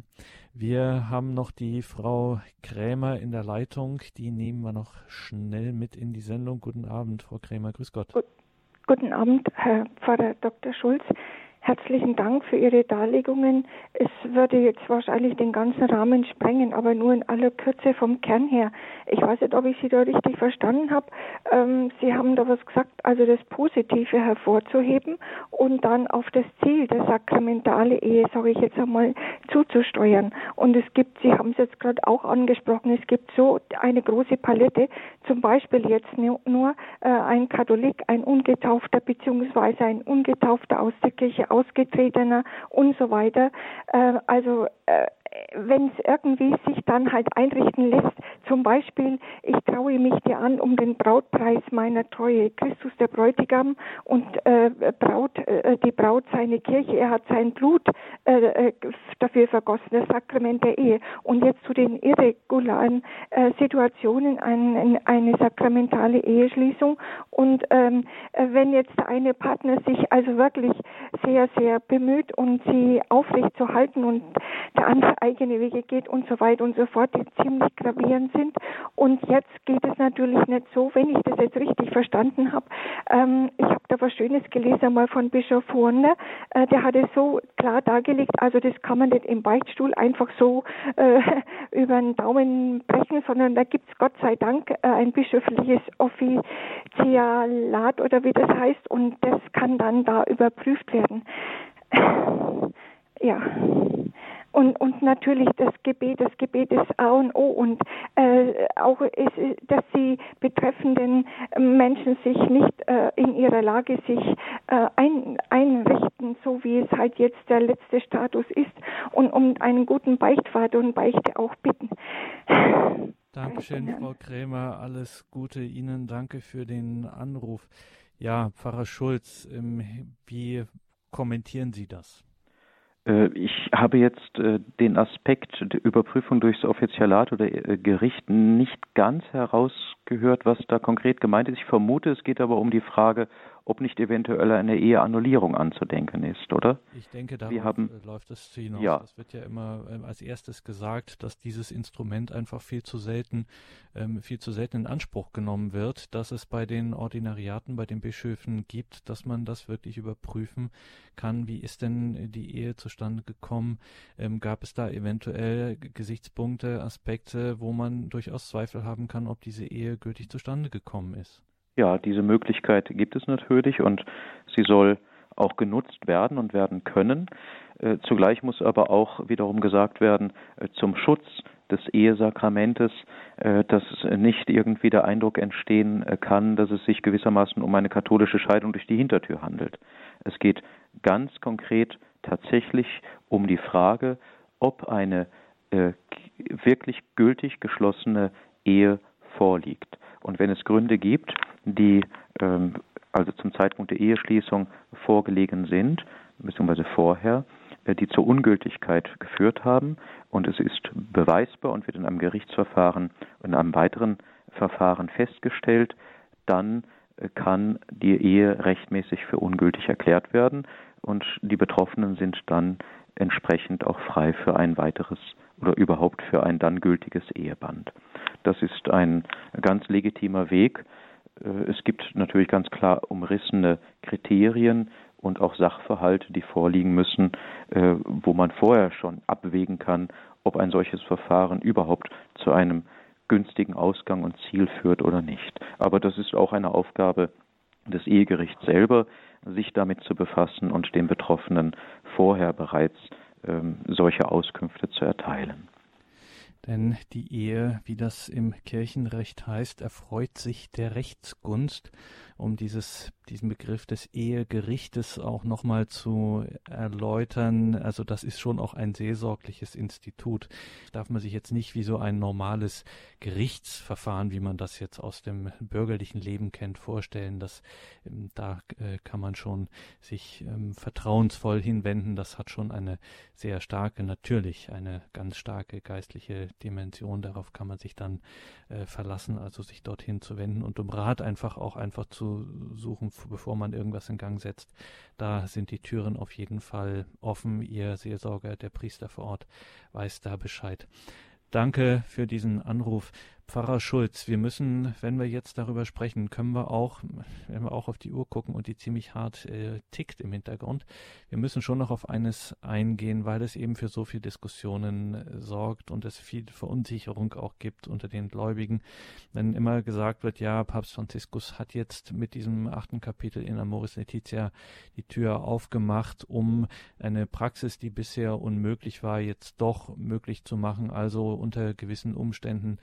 Wir haben noch die Frau Krämer in der Leitung. Die nehmen wir noch schnell mit in die Sendung. Guten Abend, Frau Krämer. Grüß Gott. Gut, guten Abend, Herr Pfarrer Dr. Schulz. Herzlichen Dank für Ihre Darlegungen. Es würde jetzt wahrscheinlich den ganzen Rahmen sprengen, aber nur in aller Kürze vom Kern her. Ich weiß nicht, ob ich Sie da richtig verstanden habe. Ähm, Sie haben da was gesagt, also das Positive hervorzuheben und dann auf das Ziel der sakramentale Ehe, sage ich jetzt einmal, zuzusteuern. Und es gibt, Sie haben es jetzt gerade auch angesprochen, es gibt so eine große Palette, zum Beispiel jetzt nur äh, ein Katholik, ein Ungetaufter beziehungsweise ein Ungetaufter aus der Kirche Ausgetretener und so weiter. Äh, also äh, wenn es irgendwie sich dann halt einrichten lässt, zum Beispiel, ich traue mich dir an um den Brautpreis meiner Treue, Christus der Bräutigam und äh, Braut, äh, die Braut seine Kirche, er hat sein Blut äh, äh dafür vergossen, das Sakrament der Ehe. Und jetzt zu den irregularen äh, Situationen, ein, eine sakramentale Eheschließung. Und ähm, wenn jetzt der eine Partner sich also wirklich sehr, sehr bemüht und sie aufrecht zu halten und der andere eigene Wege geht und so weiter und so fort, die ziemlich gravierend sind. Und jetzt geht es natürlich nicht so, wenn ich das jetzt richtig verstanden habe. Ähm, ich habe da was Schönes gelesen, einmal von Bischof Horner, äh, der hat es so klar dargelegt, also das kann man nicht im Beichtstuhl einfach so äh, über den Daumen brechen, sondern da gibt es Gott sei Dank äh, ein bischöfliches Offizialat oder wie das heißt und das kann dann da überprüft werden. ja. Und, und natürlich das Gebet, das Gebet ist A und O und äh, auch ist, dass die betreffenden Menschen sich nicht äh, in ihrer Lage sich äh, ein, einrichten, so wie es halt jetzt der letzte Status ist und um einen guten Beichtvater und Beichte auch bitten. Dankeschön, Frau Krämer. Alles Gute Ihnen. Danke für den Anruf. Ja, Pfarrer Schulz, ähm, wie kommentieren Sie das? Äh, ich habe jetzt äh, den Aspekt der Überprüfung durchs Offizialat oder äh, Gericht nicht ganz herausgehört, was da konkret gemeint ist. Ich vermute, es geht aber um die Frage, ob nicht eventuell eine Eheannullierung anzudenken ist, oder? Ich denke, haben, äh, läuft es hinaus. Ja. Das wird ja immer äh, als erstes gesagt, dass dieses Instrument einfach viel zu selten, ähm, viel zu selten in Anspruch genommen wird, dass es bei den Ordinariaten, bei den Bischöfen gibt, dass man das wirklich überprüfen kann. Wie ist denn die Ehe zustande gekommen? Ähm, gab es da eventuell Gesichtspunkte, Aspekte, wo man durchaus Zweifel haben kann, ob diese Ehe gültig zustande gekommen ist? Ja, diese Möglichkeit gibt es natürlich und sie soll auch genutzt werden und werden können. Äh, zugleich muss aber auch wiederum gesagt werden, äh, zum Schutz des Ehesakramentes, äh, dass nicht irgendwie der Eindruck entstehen kann, dass es sich gewissermaßen um eine katholische Scheidung durch die Hintertür handelt. Es geht ganz konkret tatsächlich um die Frage, ob eine wirklich gültig geschlossene Ehe vorliegt. Und wenn es Gründe gibt, die ähm, also zum Zeitpunkt der Eheschließung vorgelegen sind, beziehungsweise vorher, äh, die zur Ungültigkeit geführt haben und es ist beweisbar und wird in einem Gerichtsverfahren, in einem weiteren Verfahren festgestellt, dann kann die Ehe rechtmäßig für ungültig erklärt werden und die Betroffenen sind dann entsprechend auch frei für ein weiteres oder überhaupt für ein dann gültiges Eheband. Das ist ein ganz legitimer Weg. Äh, es gibt natürlich ganz klar umrissene Kriterien und auch Sachverhalte, die vorliegen müssen, äh, wo man vorher schon abwägen kann, ob ein solches Verfahren überhaupt zu einem günstigen Ausgang und Ziel führt oder nicht. Aber das ist auch eine Aufgabe des Ehegerichts selber, sich damit zu befassen und den Betroffenen vorher bereits ähm, solche Auskünfte zu erteilen. Denn die Ehe, wie das im Kirchenrecht heißt, erfreut sich der Rechtsgunst, um dieses, diesen Begriff des Ehegerichtes auch nochmal zu erläutern. Also das ist schon auch ein seelsorgliches Institut. Darf man sich jetzt nicht wie so ein normales Gerichtsverfahren, wie man das jetzt aus dem bürgerlichen Leben kennt, vorstellen. dass ähm, da äh, kann man schon sich ähm, vertrauensvoll hinwenden. Das hat schon eine sehr starke, natürlich eine ganz starke geistliche Dimension. Darauf kann man sich dann äh, verlassen, also sich dorthin zu wenden und um Rat einfach auch einfach zu suchen, bevor man irgendwas in Gang setzt. Da sind die Türen auf jeden Fall offen. Ihr Seelsorger, der Priester vor Ort, weiß da Bescheid. Danke für diesen Anruf. Pfarrer Schulz, wir müssen, wenn wir jetzt darüber sprechen, können wir auch, wenn wir auch auf die Uhr gucken und die ziemlich hart äh, tickt im Hintergrund, wir müssen schon noch auf eines eingehen, weil es eben für so viel Diskussionen äh, sorgt und es viel Verunsicherung auch gibt unter den Gläubigen. Wenn immer gesagt wird, ja, Papst Franziskus hat jetzt mit diesem achten Kapitel in Amoris Laetitia die Tür aufgemacht, um eine Praxis, die bisher unmöglich war, jetzt doch möglich zu machen, also unter gewissen Umständen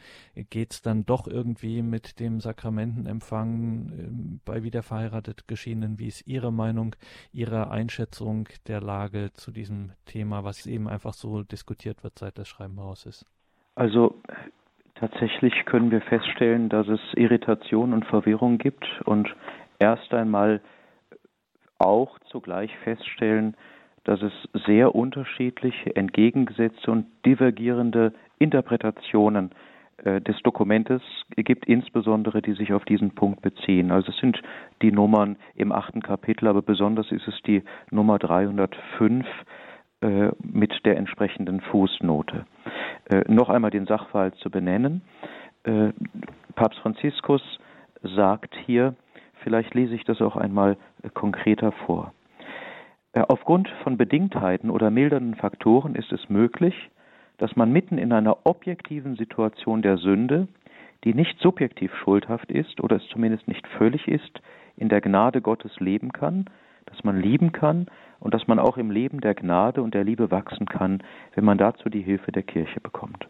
es dann doch irgendwie mit dem Sakramentenempfang äh, bei wiederverheiratet Geschiedenen? Wie ist Ihre Meinung, Ihre Einschätzung der Lage zu diesem Thema, was eben einfach so diskutiert wird, seit das Schreiben raus ist? Also tatsächlich können wir feststellen, dass es Irritation und Verwirrung gibt und erst einmal auch zugleich feststellen, dass es sehr unterschiedliche, entgegengesetzte und divergierende Interpretationen äh, des Dokumentes gibt, insbesondere die sich auf diesen Punkt beziehen. Also es sind die Nummern im achten Kapitel, aber besonders ist es die Nummer 305 äh, mit der entsprechenden Fußnote. Äh, noch einmal den Sachverhalt zu benennen. Äh, Papst Franziskus sagt hier, vielleicht lese ich das auch einmal äh, konkreter vor. Äh, aufgrund von Bedingtheiten oder mildernden Faktoren ist es möglich, dass man mitten in einer objektiven Situation der Sünde, die nicht subjektiv schuldhaft ist oder es zumindest nicht völlig ist, in der Gnade Gottes leben kann, dass man lieben kann und dass man auch im Leben der Gnade und der Liebe wachsen kann, wenn man dazu die Hilfe der Kirche bekommt.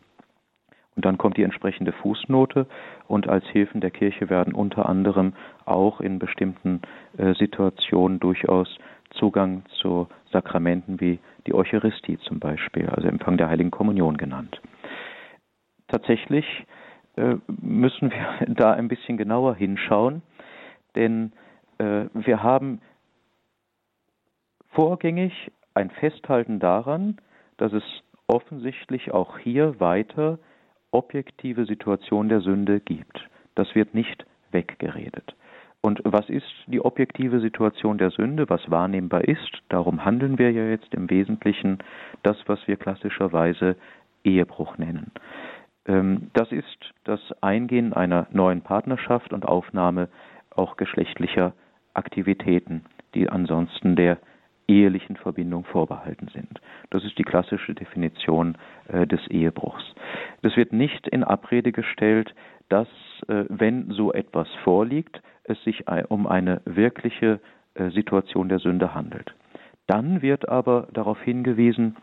Und dann kommt die entsprechende Fußnote und als Hilfen der Kirche werden unter anderem auch in bestimmten äh, Situationen durchaus Zugang zu Sakramenten wie die Eucharistie zum Beispiel, also Empfang der Heiligen Kommunion genannt. Tatsächlich äh, müssen wir da ein bisschen genauer hinschauen, denn äh, wir haben vorgängig ein Festhalten daran, dass es offensichtlich auch hier weiter objektive Situation der Sünde gibt. Das wird nicht weggeredet. Und was ist die objektive Situation der Sünde, was wahrnehmbar ist? Darum handeln wir ja jetzt im Wesentlichen das, was wir klassischerweise Ehebruch nennen. Ähm, das ist das Eingehen einer neuen Partnerschaft und Aufnahme auch geschlechtlicher Aktivitäten, die ansonsten der ehelichen Verbindung vorbehalten sind. Das ist die klassische Definition äh, des Ehebruchs. Es wird nicht in Abrede gestellt, dass, äh, wenn so etwas vorliegt, es sich um eine wirkliche äh, Situation der Sünde handelt. Dann wird aber darauf hingewiesen,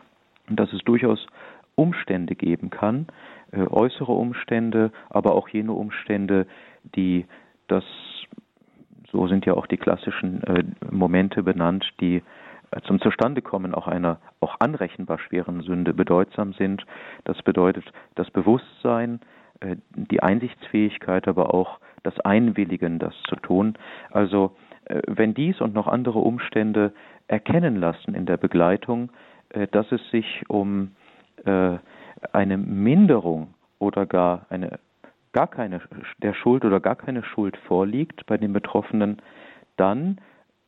dass es durchaus Umstände geben kann, äh, äußere Umstände, aber auch jene Umstände, die das, so sind ja auch die klassischen Momente benannt, die zum Zustandekommen auch einer auch anrechenbar schweren Sünde bedeutsam sind. Das bedeutet das Bewusstsein, die Einsichtsfähigkeit, aber auch das Einwilligen, das zu tun. Also äh, wenn dies und noch andere Umstände erkennen lassen in der Begleitung, äh, dass es sich um äh, eine Minderung oder gar eine gar keine der Schuld oder gar keine Schuld vorliegt bei den Betroffenen, dann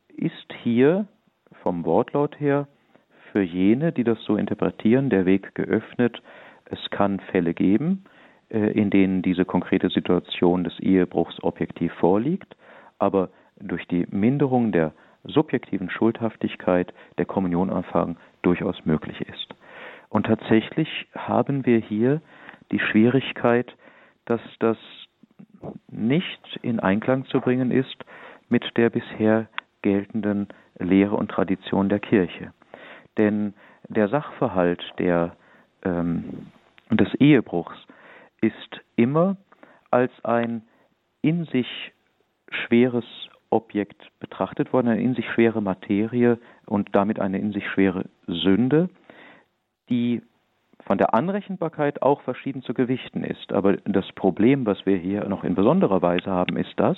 ist hier vom Wortlaut her für jene, die das so interpretieren, der Weg geöffnet. Es kann Fälle geben, äh, in denen diese konkrete Situation des Ehebruchs objektiv vorliegt, aber durch die Minderung der subjektiven Schuldhaftigkeit der Kommunionanfang durchaus möglich ist. Und tatsächlich haben wir hier die Schwierigkeit, dass das nicht in Einklang zu bringen ist mit der bisher geltenden Lehre und Tradition der Kirche. Denn der Sachverhalt der, ähm, des Ehebruchs ist immer als ein in sich schweres Objekt betrachtet worden, eine in sich schwere Materie und damit eine in sich schwere Sünde, die von der Anrechenbarkeit auch verschieden zu gewichten ist. Aber das Problem, was wir hier noch in besonderer Weise haben, ist das,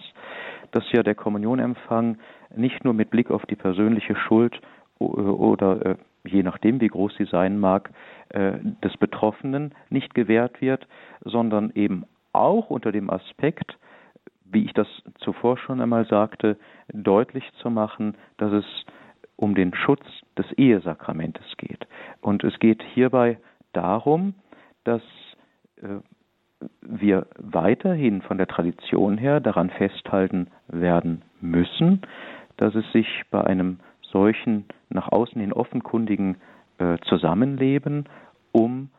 dass ja der Kommunionempfang nicht nur mit Blick auf die persönliche Schuld oder äh, je nachdem, wie groß sie sein mag, äh, des Betroffenen nicht gewährt wird, sondern eben auch unter dem Aspekt, wie ich das zuvor schon einmal sagte, deutlich zu machen, dass es um den Schutz des Ehesakramentes geht. Und es geht hierbei darum, dass äh, wir weiterhin von der Tradition her daran festhalten werden müssen, dass es sich bei einem solchen nach außen hin offenkundigen äh, Zusammenleben um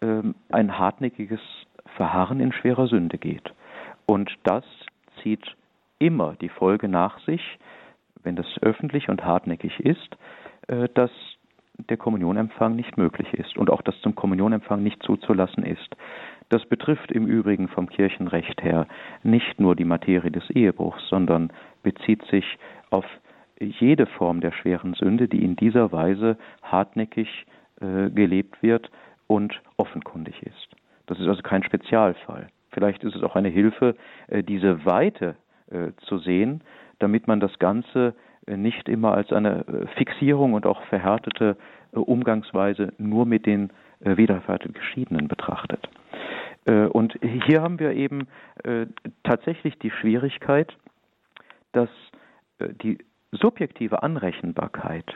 ähm, ein hartnäckiges Verharren in schwerer Sünde geht. Und das zieht immer die Folge nach sich, wenn das öffentlich und hartnäckig ist, äh, dass der Kommunionempfang nicht möglich ist und auch dass zum Kommunionempfang nicht zuzulassen ist. Das betrifft im Übrigen vom Kirchenrecht her nicht nur die Materie des Ehebruchs, sondern bezieht sich auf jede Form der schweren Sünde, die in dieser Weise hartnäckig äh, gelebt wird und offenkundig ist. Das ist also kein Spezialfall. Vielleicht ist es auch eine Hilfe, äh, diese Weite äh, zu sehen, damit man das Ganze äh, nicht immer als eine äh, Fixierung und auch verhärtete äh, Umgangsweise nur mit den wiederverheirateten Geschiedenen betrachtet. Und hier haben wir eben tatsächlich die Schwierigkeit, dass die subjektive Anrechenbarkeit,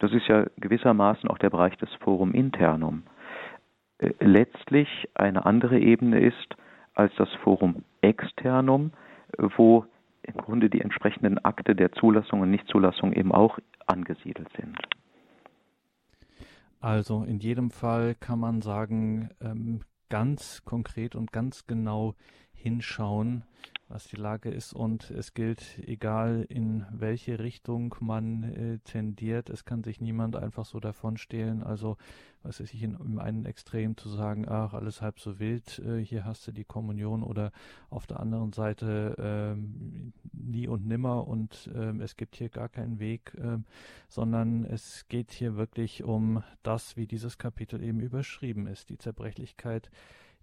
das ist ja gewissermaßen auch der Bereich des Forum Internum, letztlich eine andere Ebene ist als das Forum Externum, wo im Grunde die entsprechenden Akte der Zulassung und Nichtzulassung eben auch angesiedelt sind. Also in jedem Fall kann man sagen, ähm, ganz konkret und ganz genau hinschauen, was die Lage ist und es gilt, egal in welche Richtung man äh, tendiert, es kann sich niemand einfach so davon stehlen. Also, was ist ich in, in einem Extrem zu sagen, ach, alles halb so wild, äh, hier hast du die Kommunion oder auf der anderen Seite ähm, nie und nimmer und ähm, es gibt hier gar keinen Weg, ähm, sondern es geht hier wirklich um das, wie dieses Kapitel eben überschrieben ist, die Zerbrechlichkeit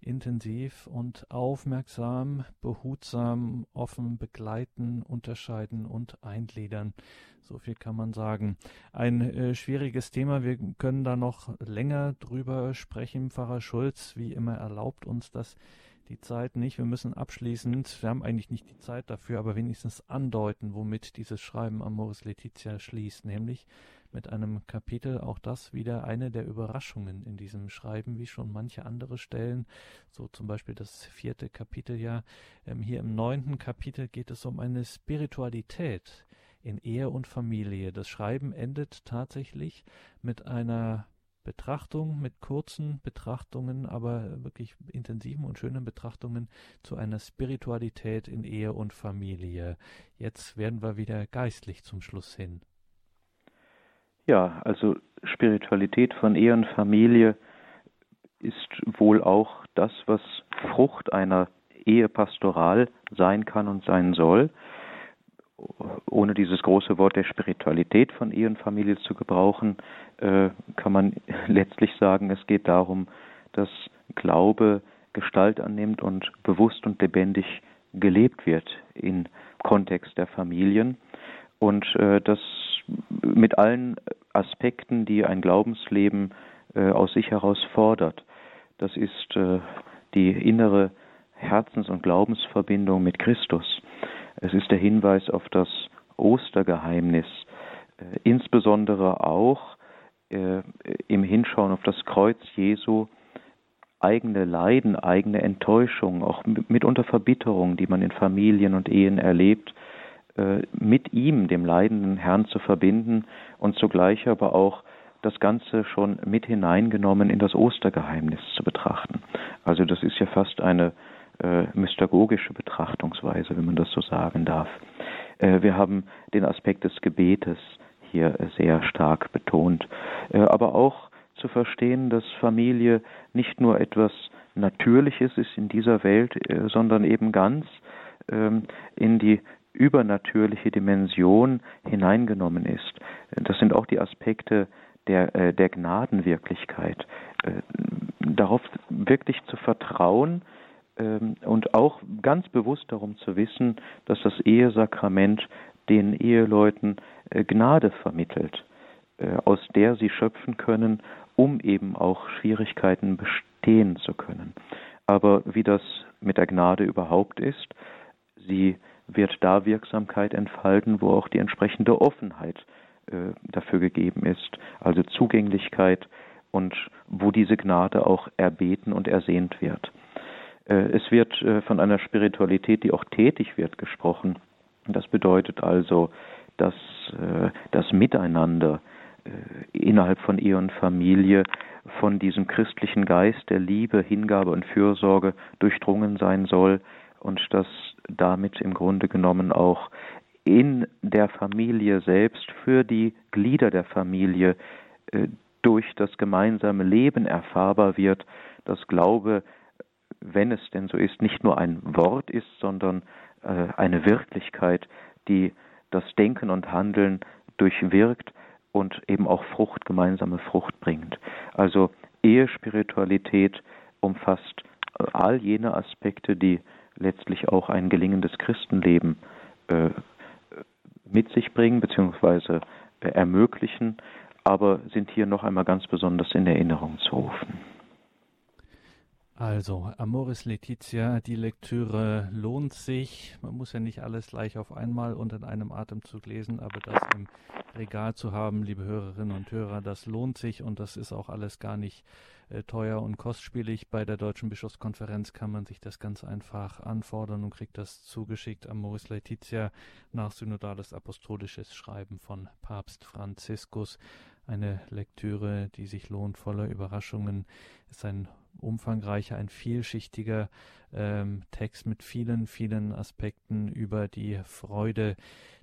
intensiv und aufmerksam, behutsam, offen begleiten, unterscheiden und eingliedern. So viel kann man sagen. Ein äh, schwieriges Thema. Wir können da noch länger drüber sprechen. Pfarrer Schulz, wie immer, erlaubt uns das die Zeit nicht. Wir müssen abschließend, wir haben eigentlich nicht die Zeit dafür, aber wenigstens andeuten, womit dieses Schreiben Amoris Letizia schließt, nämlich mit einem Kapitel, auch das wieder eine der Überraschungen in diesem Schreiben, wie schon manche andere Stellen, so zum Beispiel das vierte Kapitel ja. Ähm, hier im neunten Kapitel geht es um eine Spiritualität in Ehe und Familie. Das Schreiben endet tatsächlich mit einer Betrachtung, mit kurzen Betrachtungen, aber wirklich intensiven und schönen Betrachtungen zu einer Spiritualität in Ehe und Familie. Jetzt werden wir wieder geistlich zum Schluss hin. Ja, also Spiritualität von Ehe und Familie ist wohl auch das, was Frucht einer Ehepastoral sein kann und sein soll. Ohne dieses große Wort der Spiritualität von Ehe und Familie zu gebrauchen, äh, kann man letztlich sagen, es geht darum, dass Glaube Gestalt annimmt und bewusst und lebendig gelebt wird im Kontext der Familien und äh, dass mit allen Aspekten, die ein Glaubensleben äh, aus sich heraus fordert. das ist äh, die innere Herzens- und Glaubensverbindung mit Christus. Es ist der Hinweis auf das Ostergeheimnis, äh, insbesondere auch äh, im Hinschauen auf das Kreuz Jesu, eigene Leiden, eigene Enttäuschung, auch mitunter Verbitterung, die man in Familien und Ehen erlebt, mit ihm, dem leidenden Herrn, zu verbinden und zugleich aber auch das Ganze schon mit hineingenommen in das Ostergeheimnis zu betrachten. Also das ist ja fast eine äh, mystagogische Betrachtungsweise, wenn man das so sagen darf. Äh, wir haben den Aspekt des Gebetes hier sehr stark betont, äh, aber auch zu verstehen, dass Familie nicht nur etwas Natürliches ist in dieser Welt, äh, sondern eben ganz ähm, in die übernatürliche Dimension hineingenommen ist. Das sind auch die Aspekte der, äh, der Gnadenwirklichkeit. Äh, darauf wirklich zu vertrauen ähm, und auch ganz bewusst darum zu wissen, dass das Ehesakrament den Eheleuten äh, Gnade vermittelt, aus der sie schöpfen können, um eben auch Schwierigkeiten bestehen zu können. Aber wie das mit der Gnade überhaupt ist, sie wird da Wirksamkeit entfalten, wo auch die entsprechende Offenheit äh, dafür gegeben ist, also Zugänglichkeit und wo diese Gnade auch erbeten und ersehnt wird. Äh, es wird äh, von einer Spiritualität, die auch tätig wird, gesprochen. Das bedeutet also, dass das Miteinander innerhalb von Ehe und Familie von diesem christlichen Geist der Liebe, Hingabe und Fürsorge durchdrungen sein soll und dass damit im Grunde genommen auch in der Familie selbst für die Glieder der Familie äh, durch das gemeinsame Leben erfahrbar wird, dass Glaube, wenn es denn so ist, nicht nur ein Wort ist, sondern äh, eine Wirklichkeit, die das Denken und Handeln durchwirkt und eben auch Frucht, gemeinsame Frucht bringt. Also Ehespiritualität umfasst äh, all jene Aspekte, die letztlich auch ein gelingendes Christenleben äh, mit sich bringen bzw. Äh, ermöglichen, aber sind hier noch einmal ganz besonders in Erinnerung zu rufen. Also, Amoris Letizia, die Lektüre lohnt sich. Man muss ja nicht alles gleich auf einmal und in einem Atemzug lesen, aber das im Regal zu haben, liebe Hörerinnen und Hörer, das lohnt sich und das ist auch alles gar nicht teuer und kostspielig. Bei der Deutschen Bischofskonferenz kann man sich das ganz einfach anfordern und kriegt das zugeschickt. Amoris Laetitia nach synodales apostolisches Schreiben von Papst Franziskus. Eine Lektüre, die sich lohnt, voller Überraschungen. Ist ein umfangreicher, ein vielschichtiger ähm, Text mit vielen, vielen Aspekten über die Freude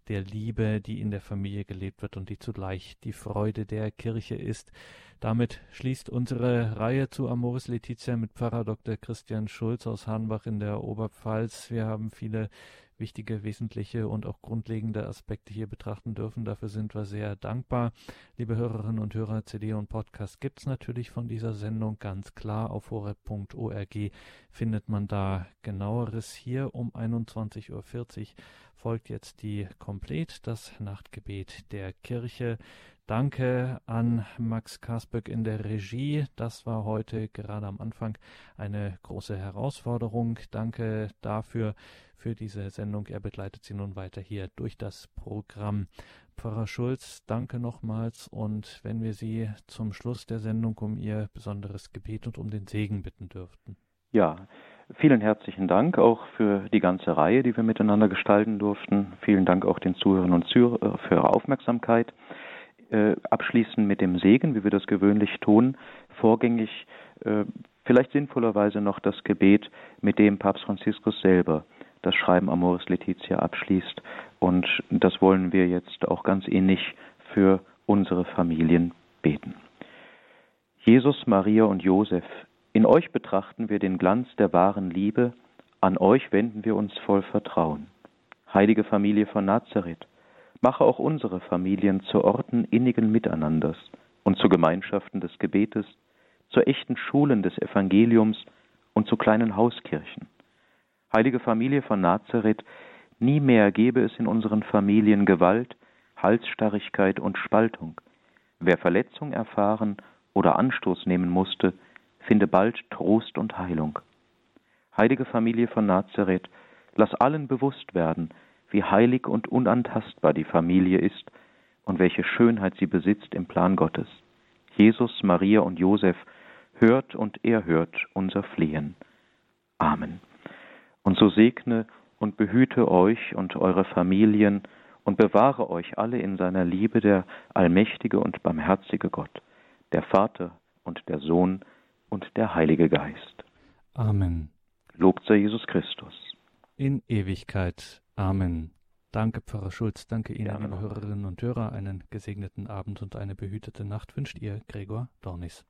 der Liebe, die in der Familie gelebt wird und die zugleich die Freude der Kirche ist. Damit schließt unsere Reihe zu Amoris Letizia mit Pfarrer Dr. Christian Schulz aus Hahnbach in der Oberpfalz. Wir haben viele wichtige, wesentliche und auch grundlegende Aspekte hier betrachten dürfen. Dafür sind wir sehr dankbar. Liebe Hörerinnen und Hörer, CD und Podcast gibt es natürlich von dieser Sendung ganz klar. Auf horeb.org findet man da genaueres. Hier um 21.40 Uhr folgt jetzt die Komplett, das Nachtgebet der Kirche. Danke an Max Karsböck in der Regie. Das war heute gerade am Anfang eine große Herausforderung. Danke dafür für diese Sendung. Er begleitet Sie nun weiter hier durch das Programm. Pfarrer Schulz, danke nochmals und wenn wir Sie zum Schluss der Sendung um Ihr besonderes Gebet und um den Segen bitten dürften. Ja, vielen herzlichen Dank auch für die ganze Reihe, die wir miteinander gestalten durften. Vielen Dank auch den Zuhörern und Zuhörern für Ihre Aufmerksamkeit äh, abschließen mit dem Segen, wie wir das gewöhnlich tun, vorgängig äh, vielleicht sinnvollerweise noch das Gebet, mit dem Papst Franziskus selber das Schreiben Amoris Letizia abschließt. Und das wollen wir jetzt auch ganz innig für unsere Familien beten. Jesus, Maria und Josef, in euch betrachten wir den Glanz der wahren Liebe, an euch wenden wir uns voll Vertrauen. Heilige Familie von Nazareth, mache auch unsere Familien zu Orten innigen Miteinanders und zu Gemeinschaften des Gebetes, zu echten Schulen des Evangeliums und zu kleinen Hauskirchen. Heilige Familie von Nazareth, nie mehr gebe es in unseren Familien Gewalt, Halsstarrigkeit und Spaltung. Wer Verletzung erfahren oder Anstoß nehmen musste, finde bald Trost und Heilung. Heilige Familie von Nazareth, lass allen bewusst werden, wie heilig und unantastbar die Familie ist und welche Schönheit sie besitzt im Plan Gottes. Jesus, Maria und Josef, hört und erhört unser Flehen. Amen. Und so segne und behüte euch und eure Familien und bewahre euch alle in seiner Liebe der allmächtige und barmherzige Gott, der Vater und der Sohn und der Heilige Geist. Amen. Lobt sei Jesus Christus. In Ewigkeit. Amen. Danke, Pfarrer Schulz. Danke Ihnen, Gerne liebe. Hörerinnen und Hörer. Einen gesegneten Abend und eine behütete Nacht wünscht Ihr Gregor Dornis.